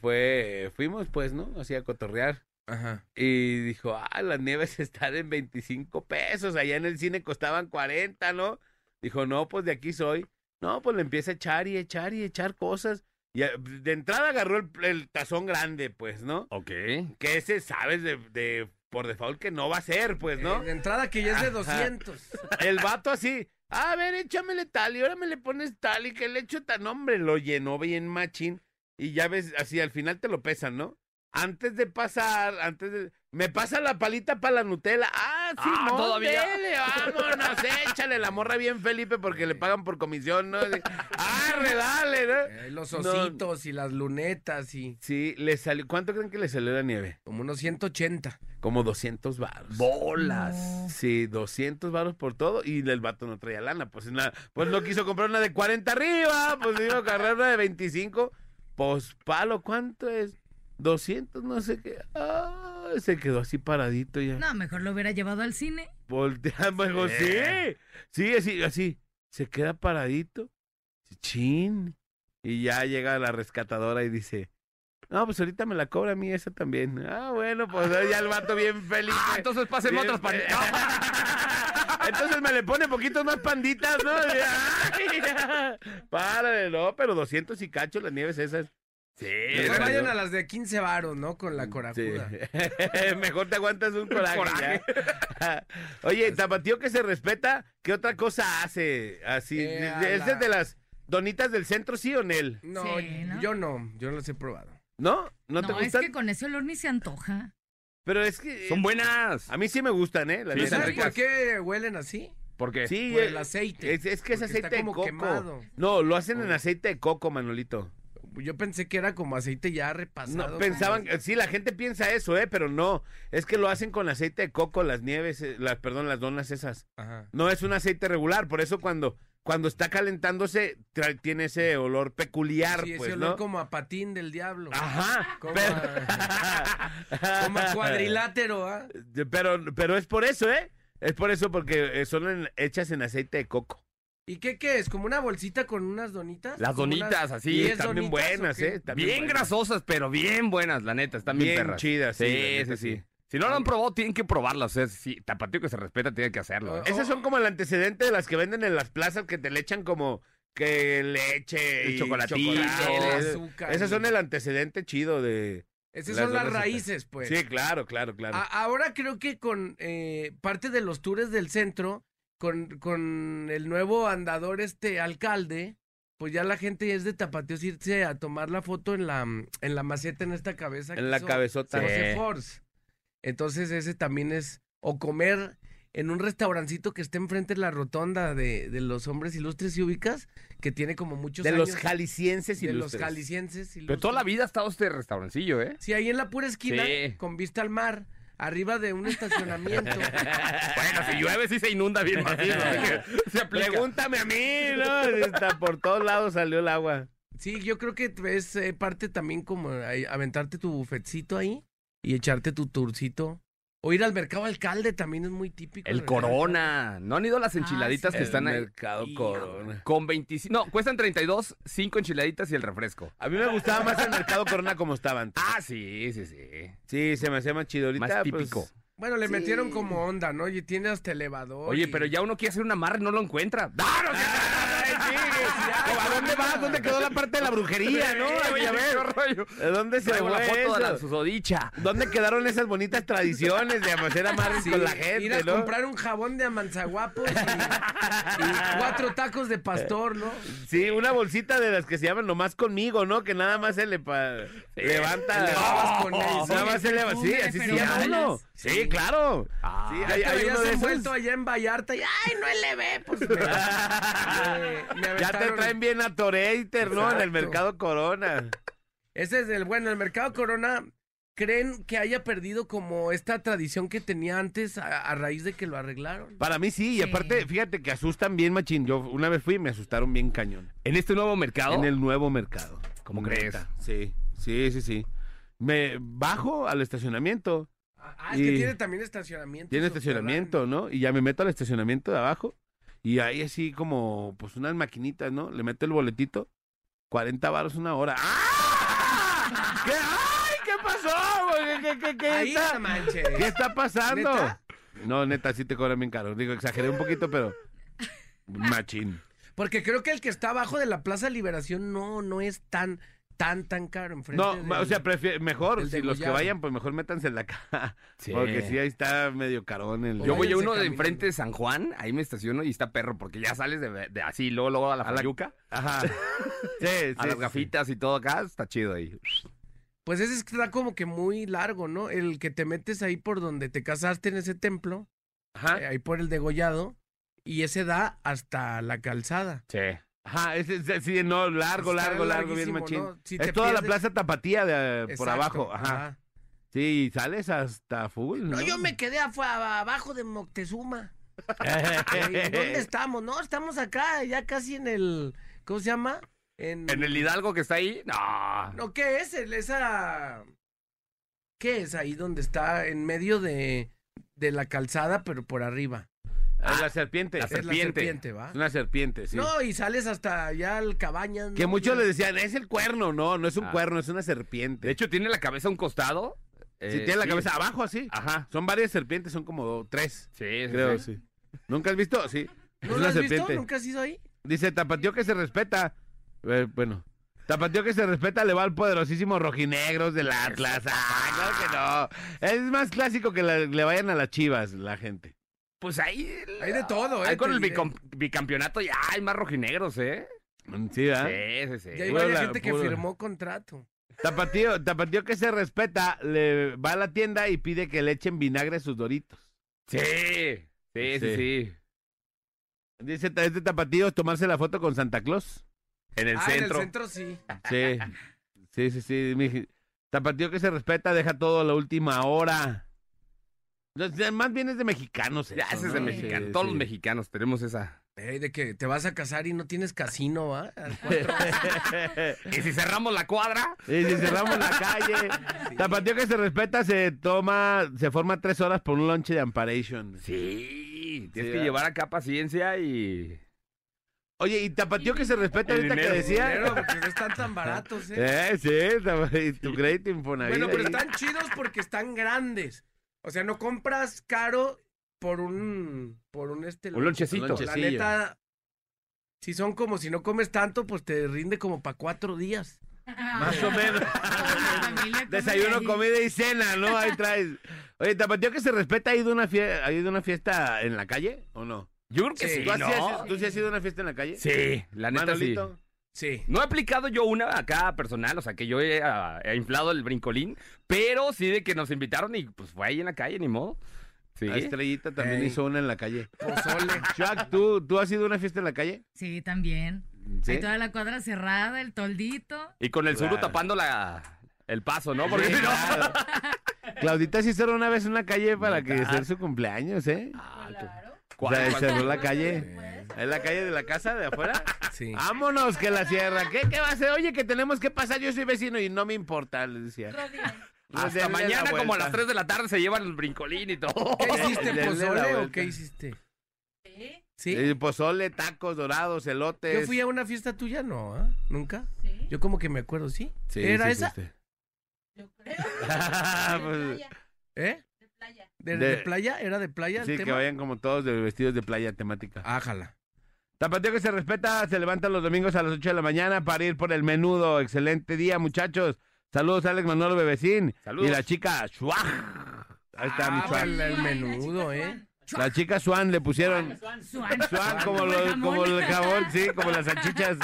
S3: fue, fuimos pues, ¿no? Así a cotorrear.
S5: Ajá.
S3: Y dijo, ah, las nieves están en 25 pesos, allá en el cine costaban 40, ¿no? Dijo, no, pues de aquí soy. No, pues le empieza a echar y echar y echar cosas. Y a- de entrada agarró el, el tazón grande, pues, ¿no?
S2: Ok.
S3: Que ese sabes de, de por default que no va a ser, pues, ¿no?
S5: Eh, de entrada que ya es de
S3: Ajá.
S5: 200.
S3: El vato así, a ver, échamele tal y ahora me le pones tal y que le echo tan hombre, lo llenó bien machín y ya ves, así al final te lo pesan, ¿no? Antes de pasar, antes de... Me pasa la palita para la Nutella. Ah, sí,
S2: Ah, todavía.
S3: dele, vámonos, échale la morra bien Felipe porque le pagan por comisión, ¿no? Así, Arre, dale, ¿no?
S5: Eh, los
S3: No.
S5: ositos y las lunetas y
S3: Sí, le salió, ¿cuánto creen que le salió la nieve?
S5: como unos 180.
S3: Como 200 baros.
S2: Bolas.
S3: Sí, 200 varos por todo y el vato no traía lana. Pues, nada, pues no quiso comprar una de 40 arriba, pues iba a agarrar una de 25. Pues palo, ¿cuánto es? 200, no sé qué. Ah, se quedó así paradito ya.
S6: No, mejor lo hubiera llevado al cine.
S3: Volteamos, dijo, sí. Sí, así, así. Se queda paradito. Chin. Y ya llega la rescatadora y dice, no, pues ahorita me la cobra a mí esa también. Ah, bueno, pues ya el vato bien feliz.
S2: Ah, entonces pásenme
S3: Bien
S2: otras pan-
S3: fe- Entonces me le pone poquitos más panditas, ¿no? Párale, no, pero 200 y cacho las nieves esas. Sí,
S5: Mejor vayan a las de 15 varos, ¿no? Con la
S3: Sí.
S5: corajuda.
S3: Mejor te aguantas un coraje.
S2: Coraje.
S3: ya. Oye, Tapatío que se respeta, ¿qué otra cosa hace? Así,
S5: Eh,
S3: ¿es
S5: la-
S3: de las donitas del centro, sí o Nel?
S5: No,
S6: Sí, ¿no?
S5: yo no, yo no los he probado.
S3: ¿No? ¿No,
S6: No,
S3: te
S6: es
S3: gustan?
S6: que con ese olor ni se antoja.
S3: Pero es que...
S2: Son buenas.
S3: A mí sí me gustan, ¿eh? La
S2: Sí,
S5: ¿Sabes por qué huelen así?
S2: ¿Por qué?
S3: Sí,
S5: Por
S3: eh,
S5: el aceite.
S3: Es, es que es
S5: Porque
S3: aceite
S5: está
S3: de coco.
S5: quemado.
S3: No, lo hacen en aceite de coco, Manolito.
S5: Yo pensé que era como aceite ya repasado.
S3: No, pensaban, sí, la gente piensa eso, ¿eh? Pero no, es que lo hacen con aceite de coco, las nieves, eh, las, perdón, las donas esas.
S5: Ajá.
S3: No es un aceite regular, por eso cuando, cuando está calentándose tiene ese olor peculiar,
S5: Sí, ese
S3: pues,
S5: olor
S3: ¿no?
S5: como a patín del diablo.
S3: Ajá.
S5: Como
S3: pero...
S5: Como a cuadrilátero, ¿ah?
S3: pero, pero es por eso, ¿eh? Es por eso porque eh, son en- hechas en aceite de coco.
S5: ¿Y qué, qué es? ¿Como una bolsita con unas donitas?
S2: Las
S5: ¿Como
S2: donitas,
S5: unas
S2: así,
S3: están bien buenas? ¿eh? Están
S2: bien
S3: buenas.
S2: grasosas, pero bien buenas, la neta. Están bien,
S3: Bien
S2: perras.
S3: chidas, sí,
S2: Sí,
S3: neta,
S2: sí. Si no lo han probado, tienen que probarlas. O sea, sí, tapatío que se respeta tiene que hacerlo. ¿eh?
S3: Esas son como el antecedente de las que venden en las plazas que te le echan como que leche y
S2: chocolatito,
S3: chocolate.
S5: azúcar
S3: Esas son el antecedente chido de...
S5: Esas
S3: Las
S5: son las raíces, pues.
S3: Sí, claro, claro, claro.
S5: A- ahora creo que con eh, parte de los tours del centro, con, con el nuevo andador este alcalde, pues ya la gente es de tapateos irse a tomar la foto en la, en la maceta en esta cabeza. que
S3: en la
S5: hizo
S3: cabezota.
S5: José
S2: Sí.
S5: Force. Entonces ese también es, o comer en un restaurancito que esté enfrente de la rotonda de, de los hombres ilustres y ubicas, que tiene como muchos
S3: De
S5: años.
S3: los jaliscienses
S5: de los
S3: ilustres.
S5: jaliscienses
S2: Pero
S5: ilustres.
S2: toda la vida ha estado este restaurancillo, ¿eh?
S5: Sí, ahí en la pura esquina,
S2: Sí.
S5: con vista al mar, arriba de un estacionamiento.
S2: bueno, si llueve sí se inunda bien que se aplica.
S3: Pregúntame a mí, ¿no? Está por todos lados salió el agua.
S5: Sí, yo creo que es eh, parte también como ahí, aventarte tu bufetcito ahí y echarte tu tourcito. O ir al mercado alcalde también es muy típico.
S2: El
S5: mercado
S2: Corona. ¿No han ido las enchiladitas que
S3: El
S2: están ahí?
S3: mercado
S5: Híjole.
S3: Corona.
S2: Con 25. No, cuestan 32, 5 enchiladitas y el refresco.
S3: A mí me gustaba más el mercado Corona como estaba antes.
S2: Ah, sí, sí, sí.
S3: Sí, se me hacía más chido. Ahorita,
S2: Más
S3: pues,
S2: típico.
S5: Bueno, le
S3: Sí.
S5: metieron como onda, ¿no? Y tiene hasta elevador.
S2: Oye,
S5: y-
S2: pero ya uno quiere hacer un amarre y no lo encuentra. ¡Ah, no,
S3: Ay, sí, ¿A dónde vas? ¿Dónde quedó la parte de la brujería, no? Ay, a ver. ¿De ¿Dónde se
S2: Traigo la
S3: fue
S2: foto de la
S3: eso?
S2: susodicha.
S3: ¿Dónde quedaron esas bonitas tradiciones de hacer amarres
S5: Sí,
S3: con la
S5: ir
S3: gente,
S5: a
S3: no?
S5: comprar un jabón de amanzaguapos y, y cuatro tacos de pastor, ¿no?
S3: Sí, una bolsita de las que se llaman nomás conmigo, ¿no? Que nada más se le pa- levanta.
S5: le con eso.
S3: Nada más se levanta. Sí, así se llama uno. Sí, claro.
S2: Ah.
S3: Sí, hay,
S5: te
S3: hay
S5: habías
S3: uno de esos.
S5: envuelto allá en Vallarta y ¡ay, no le ve! Pues me, me- me
S3: Ya te traen bien a Toreiter, ¿no? En el mercado Corona.
S5: Ese es el bueno, el mercado Corona. ¿Creen que haya perdido como esta tradición que tenía antes a, a raíz de que lo arreglaron?
S3: Para mí sí, y
S6: Sí.
S3: aparte, fíjate que asustan bien, machín. Yo una vez fui y me asustaron bien cañón.
S2: En este nuevo mercado.
S3: En el nuevo mercado.
S2: ¿Cómo
S3: Neta,
S2: crees?
S3: Sí, sí, sí, sí. Me bajo al estacionamiento.
S5: Ah, es
S3: Y-
S5: que tiene también estacionamiento.
S3: Tiene
S5: subterráneo.
S3: estacionamiento, ¿no? Y ya me meto al estacionamiento de abajo. Y ahí así como, pues unas maquinitas, ¿no? Le meto el boletito. 40 varos una hora. ¡Ah! ¿Qué? ¡Ay! ¿Qué pasó? ¿Qué, qué, qué
S5: Ahí
S3: está? ¿Qué está pasando?
S5: ¿Neta?
S3: No, neta, sí te cobran bien caro. Digo, exageré un poquito, pero. Machín.
S5: Porque creo que el que está abajo de la Plaza Liberación no, no es tan, tan, tan caro enfrente.
S3: No,
S5: del-
S3: o sea, prefiero, mejor, si los que vayan, pues mejor métanse en la caja.
S2: Sí.
S3: Porque sí, ahí está medio carón el.
S2: Yo voy a uno de enfrente de San Juan, ahí me estaciono y está perro, porque ya sales de, de así, luego, luego a la fayuca,
S3: Ajá. Sí, sí,
S2: a las
S3: sí.
S2: gafitas y todo acá, está chido ahí.
S5: Pues ese está como que muy largo, ¿no? El que te metes ahí por donde te casaste en ese templo,
S3: Ajá.
S5: eh, ahí por el degollado, y ese da hasta la calzada.
S2: Sí.
S3: Ajá, ese, ese- sí, no, largo,
S5: Está
S3: largo, largo, bien machín.
S5: ¿no? Si
S3: es toda la plaza tapatía de, por
S5: Exacto,
S3: abajo, ajá. Sí, y sales hasta full, ¿no?
S5: No, yo me quedé abajo de Moctezuma. ¿Dónde estamos? No, estamos acá, ya casi en el. ¿Cómo se llama? En,
S2: En el Hidalgo que está ahí, no.
S5: No, ¿qué es? Esa. ¿Qué es ahí donde está en medio de, de la calzada, pero por arriba?
S3: Ah, la serpiente.
S2: la
S5: Es la
S2: serpiente.
S5: serpiente, ¿va?
S3: Es una serpiente, sí.
S5: No, y sales hasta allá al cabañas.
S3: que muchos le decían, es el cuerno. No, no es un
S2: Ah.
S3: cuerno, es una serpiente.
S2: De hecho, tiene la cabeza a un costado.
S3: si
S2: eh,
S3: tiene la
S2: sí.
S3: cabeza abajo así.
S2: Ajá.
S3: Son varias serpientes, son como tres,
S2: Sí, sí,
S3: creo,
S2: sí.
S3: sí. ¿Nunca has visto? Sí. Es
S5: ¿No lo has visto?
S3: serpiente.
S5: ¿Nunca has ido ahí?
S3: Dice, tapatío que se respeta. Eh, bueno. Tapatío que se respeta le va al poderosísimo rojinegros del Atlas. Ah, claro que no. Es más clásico que la- le vayan a las chivas la gente.
S2: Pues ahí.
S5: Hay de todo, ¿eh?
S2: Ahí con el bicampeonato ya hay más rojinegros, ¿eh?
S3: Sí, ¿verdad?
S2: Sí, sí, sí.
S5: Y hay
S3: Puro
S5: varias
S3: la-
S5: gente que
S3: puro-
S5: firmó contrato.
S3: Tapatío, tapatío que se respeta le va a la tienda y pide que le echen vinagre a sus doritos.
S2: Sí, sí, sí,
S3: Sí.
S2: sí.
S3: Dice ta- este tapatío tomarse la foto con Santa Claus.
S2: En el
S5: ah,
S2: centro.
S5: en el centro sí.
S3: Sí, sí, sí, sí. mi- Tapatío que se respeta deja todo a la última hora. Más bien es de mexicanos.
S2: Ese es de
S3: ¿no?
S2: mexicano.
S3: Sí,
S2: Todos
S3: sí.
S2: los mexicanos tenemos esa.
S5: Eh, de que te vas a casar y no tienes casino, ¿va?
S2: Y si cerramos la cuadra.
S3: Y si cerramos la calle. Tapatío que se respeta se toma, se forma tres horas por un lunch de Amparation.
S2: Sí, tienes
S3: Sí,
S2: que llevar acá paciencia y.
S3: Oye, y tapatío que se respeta
S2: El
S3: ahorita que
S2: dinero.
S3: decía.
S5: Dinero, porque no están tan baratos, ¿eh?
S3: Eh, sí, y tu crédito Infonavit.
S5: Bueno, pero
S3: ahí.
S5: están chidos porque están grandes. O sea, no compras caro por un por un este
S2: Un lonchecito.
S3: lonche.
S5: La neta si son como si no comes tanto, pues te rinde como para cuatro días.
S3: Más o menos. Desayuno, comida y cena, ¿no? Ahí traes. Oye, Tapatío que se respeta, ¿ha ido una, fie- ¿ha ido una fiesta en la calle o no?
S2: Yo creo que
S5: Sí,
S2: sí,
S3: ¿Tú, sí has,
S2: ¿no?
S3: ¿Tú sí has ido a una fiesta en la calle?
S2: Sí, la neta.
S3: Manolito.
S5: Sí.
S2: No he aplicado yo una acá personal, o sea que yo he, ah, he inflado el brincolín, pero sí de que nos invitaron y pues fue ahí en la calle, ni modo. Sí.
S3: La Estrellita también
S5: Ey.
S3: hizo una en la calle.
S5: Pozole.
S3: Chuck, ¿tú, ¿tú has ido a una fiesta en la calle?
S6: Sí, también.
S3: ¿Sí?
S6: Hay toda la cuadra cerrada, el toldito.
S2: Y con el suru
S3: Claro.
S2: tapando la, el paso, ¿no? Porque
S3: Sí,
S2: si no...
S3: claro. Claudita sí cerró una vez una calle para que sea su cumpleaños, ¿eh?
S2: Ah,
S6: Claro.
S3: O sea,
S2: ¿cuál-
S3: cerró
S2: cuál-
S3: la calle. ¿Es la calle de la casa de afuera?
S5: Sí.
S3: Vámonos, que la cierra. ¿Qué, ¿Qué va a hacer? Oye, que tenemos que pasar. Yo soy vecino y no me importa, le decía.
S2: Hasta mañana
S3: la
S2: como a las
S3: vuelta.
S2: 3 de la tarde se llevan el brincolín y todo.
S5: ¿Qué hiciste,
S3: Denle la
S5: pozole o qué hiciste?
S6: Sí.
S5: Sí.
S3: Eh, pozole, tacos dorados, elotes.
S5: Yo fui a una fiesta tuya, no, ¿ah? ¿Nunca?
S6: Sí.
S5: Yo como que me acuerdo, ¿sí?
S3: Sí,
S5: ¿Era
S3: sí
S5: esa?
S3: fuiste.
S6: Yo creo.
S3: Pues,
S5: ¿Eh?
S6: De playa.
S5: ¿De,
S3: De-
S5: de playa? ¿Era de playa el
S3: sí, que vayan como todos de vestidos de playa temática.
S5: Ájala.
S3: Tapatío que se respeta, se levantan los domingos a las 8 de la mañana para ir por el menudo. Excelente día, muchachos. Saludos, Alex Manuel Bebecín.
S2: Saludos.
S3: Y la chica Shuaj. Ahí está mi
S5: Ah,
S3: Shuaj.
S5: el, el menudo, ¿eh?
S3: La chica Swan le pusieron
S6: Suan.
S3: Swan como,
S6: Como el
S3: lo-
S6: jamón.
S3: como el jabón, sí, como las salchichas.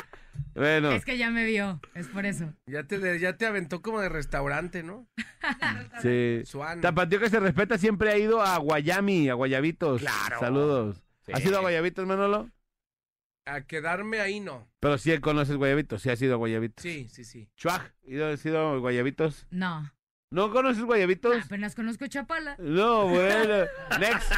S3: Bueno,
S6: Es que ya me vio, es por eso.
S5: Ya te, ya te aventó como de restaurante, ¿no?
S3: sí.
S5: Swan.
S3: Tapatío que se respeta siempre ha ido a Guayami, a Guayabitos.
S2: Claro.
S3: Saludos.
S2: Sí.
S3: ¿Has ido a Guayabitos, Manolo?
S5: A quedarme ahí no.
S3: Pero sí conoces Guayabitos, sí has ido a Guayabitos.
S5: Sí, sí, sí.
S3: Chuaj, ¿has ido a Guayabitos?
S6: No,
S3: ¿No conoces Guayabitos?
S6: apenas conozco Chapala.
S3: No, bueno. Next.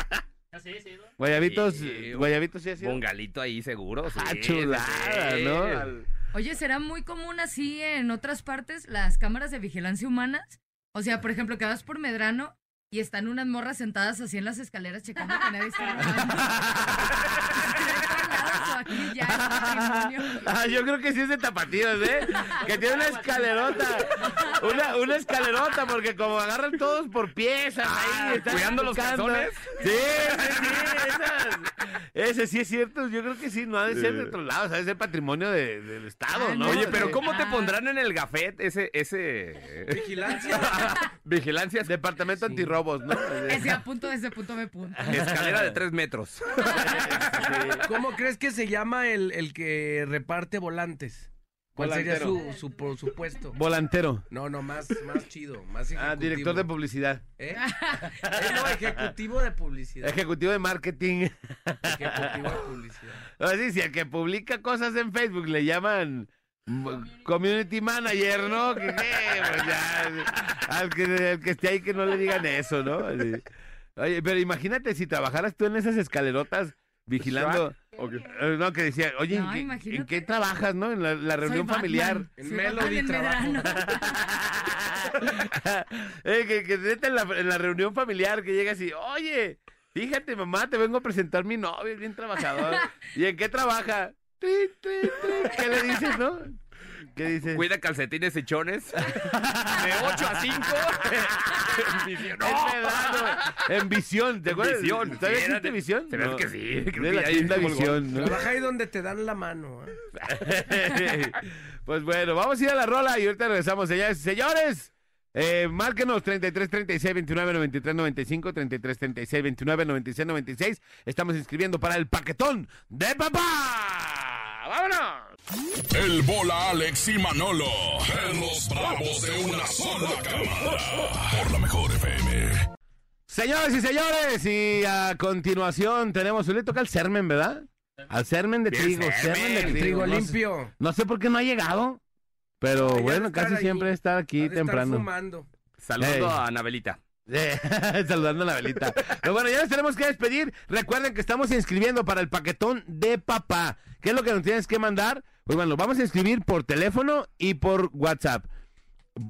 S4: Ah, sí, sí, ¿no?
S3: Guayabitos,
S2: Sí,
S3: Guayabitos sí ha sido.
S2: Un galito ahí seguro. Sí,
S3: Ah,
S2: sí,
S3: chulada,
S2: sí.
S3: ¿no? Al-
S6: Oye, ¿será muy común así en otras partes las cámaras de vigilancia humanas? O sea, por ejemplo, que vas por Medrano y están unas morras sentadas así en las escaleras checando que nadie está grabando. O aquí ya es patrimonio.
S3: Ah, yo creo que sí es de tapatíos, ¿eh? Que tiene una escalerota. Una, una escalerota, porque como agarran todos por piezas
S2: Ah,
S3: ahí. están
S2: ¿cuidando los calzones?
S3: Sí, sí, sí. esas. Ese sí es cierto. Yo creo que sí, no ha de ser de otro lado. Ha de ser patrimonio de- del Estado,
S6: Ah,
S3: ¿no?
S2: Oye, pero
S3: Sí.
S2: ¿cómo te
S6: Ah.
S2: pondrán en el gafet ese, ese...
S5: Vigilancia.
S2: Vigilancia
S3: Departamento antirrobos, ¿no?
S6: Ese a punto ese punto B punto.
S2: escalera de tres metros.
S5: ¿Cómo crees que se llama el, el que reparte volantes? ¿Cuál sería su, su, por supuesto?
S3: Volantero.
S5: No, no, más, más chido, más ejecutivo.
S3: Ah, director de publicidad.
S5: ¿Eh? Eh, no, ejecutivo de publicidad.
S3: Ejecutivo de marketing.
S5: Ejecutivo de publicidad.
S3: Así, si al que publica cosas en Facebook le llaman mm, community manager, ¿no? Que, qué? Pues ya, al, que, al que esté ahí que no le digan eso, ¿no? Oye, pero imagínate si trabajaras tú en esas escalerotas vigilando. Eh, No, que decía, oye,
S6: No,
S3: ¿en, qué,
S6: imagínate.
S3: en qué trabajas, no? En la, reunión familiar.
S5: En
S6: Soy
S5: Melody
S6: Batman
S5: trabajo.
S3: Eh, que, que en la, en la reunión familiar que llega así, oye, fíjate mamá, te vengo a presentar mi novio, es bien trabajador. ¿Y en qué trabaja? ¿Qué le dices, no? ¿Qué dices?
S2: Cuida calcetines hechones. De 8 a 5. Visión.
S3: Es verdad, no. En visión, ¿te acuerdas?
S2: Visión.
S3: ¿Todavía
S2: Sí,
S3: existe visión?
S2: se
S3: No.
S2: que sí, creo
S3: De
S2: que
S3: la
S2: hay
S3: visión, ¿no?
S5: Trabaja ahí donde te dan la mano. ¿eh?
S3: pues bueno, vamos a ir a la rola y ahorita regresamos, señores. Señores, eh, márquenos 33 36 29 93 95, 33 36 29 96 96. Estamos inscribiendo para el paquetón de papá. ¡Vámonos!
S9: El bola Alex y Manolo. En los bravos de una sola cámara. Por la mejor FM.
S3: Señores y señores, y a continuación tenemos, le toca al Sermen, ¿verdad? Al Sermen de
S2: Bien,
S3: trigo,
S2: Sermen,
S3: Sermen de trigo.
S5: Trigo
S3: No sé-
S5: limpio.
S3: No sé por qué no ha llegado, pero bueno, casi siempre está aquí temprano.
S5: fumando.
S2: Saludando
S3: Ey.
S2: a Anabelita.
S3: Saludando a la velita. Pero bueno, ya nos tenemos que despedir. Recuerden que estamos inscribiendo para el paquetón de papá. ¿Qué es lo que nos tienes que mandar? Pues bueno, vamos a inscribir por teléfono y por WhatsApp.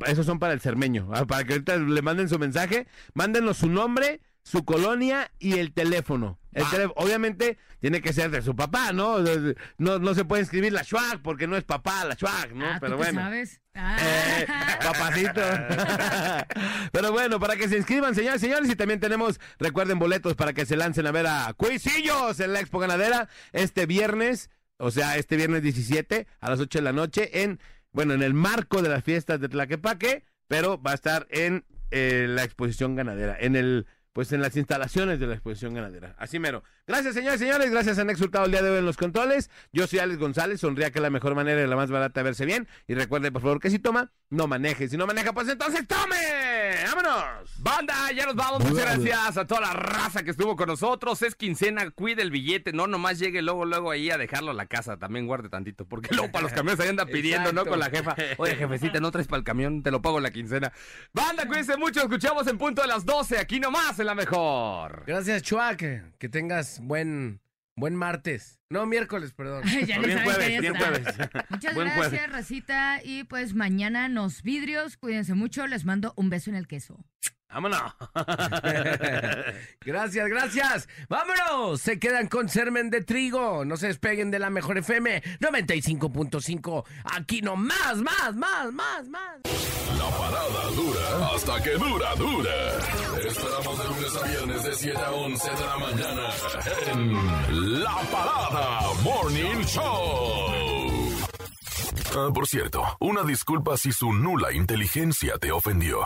S3: Esos son para el cermeño. ah, Para que ahorita le manden su mensaje. Mándenos su nombre, su colonia y el teléfono. El
S2: Va.
S3: tele- obviamente tiene que ser de su papá, ¿no? No, no se puede escribir la Schwag porque no es papá la Schwag, ¿no?
S6: Ah,
S3: Pero
S6: ¿tú qué
S3: bueno.
S6: sabes? Ah.
S3: Eh, papacito. Pero bueno, para que se inscriban, señores y señores, y también tenemos, recuerden, boletos para que se lancen a ver a Cuisillos en la Expo Ganadera este viernes, o sea, este viernes 17 a las 8 de la noche en, bueno, en el marco de las fiestas de Tlaquepaque, pero va a estar en eh, la exposición ganadera, en el pues en las instalaciones de la exposición ganadera. Así mero. Gracias, señores y señores. Gracias a Nex Hurtado el día de hoy en los controles. Yo soy Alex González. Sonría que es la mejor manera y la más barata de verse bien. Y recuerde, por favor, que si toma, no maneje. Si no maneja, pues entonces tome. ¡Vámonos!
S2: Banda, ya nos vamos. Muchas gracias a toda la raza que estuvo con nosotros. Es quincena, cuide el billete. No nomás llegue luego, luego ahí a dejarlo a la casa. También guarde tantito. Porque luego para los camiones ahí anda pidiendo, ¿no? Con la jefa. Oye, jefecita, no traes para el camión. Te lo pago en la quincena. Banda, cuídense mucho. Escuchamos en punto de las 12. Aquí nomás en la mejor.
S5: Gracias, Chua, que, que tengas buen, buen martes. No, miércoles, perdón.
S6: ya ni
S3: Bien jueves,
S6: que ya
S3: bien
S6: está.
S3: jueves.
S6: Muchas
S3: Buen
S6: gracias,
S3: jueves.
S6: Racita. Y pues mañana nos vidrios. Cuídense mucho. Les mando un beso en el queso.
S3: ¡Vámonos!
S5: Gracias, gracias. ¡Vámonos! Se quedan con Sermen de Trigo. No se despeguen de la mejor FM 95.5. Aquí no más, más, más, más, más.
S9: La parada dura hasta que dura, dura. Te esperamos de lunes a viernes de 7 a 11 de la mañana en La Parada Morning Show. Ah, por cierto, una disculpa si su nula inteligencia te ofendió.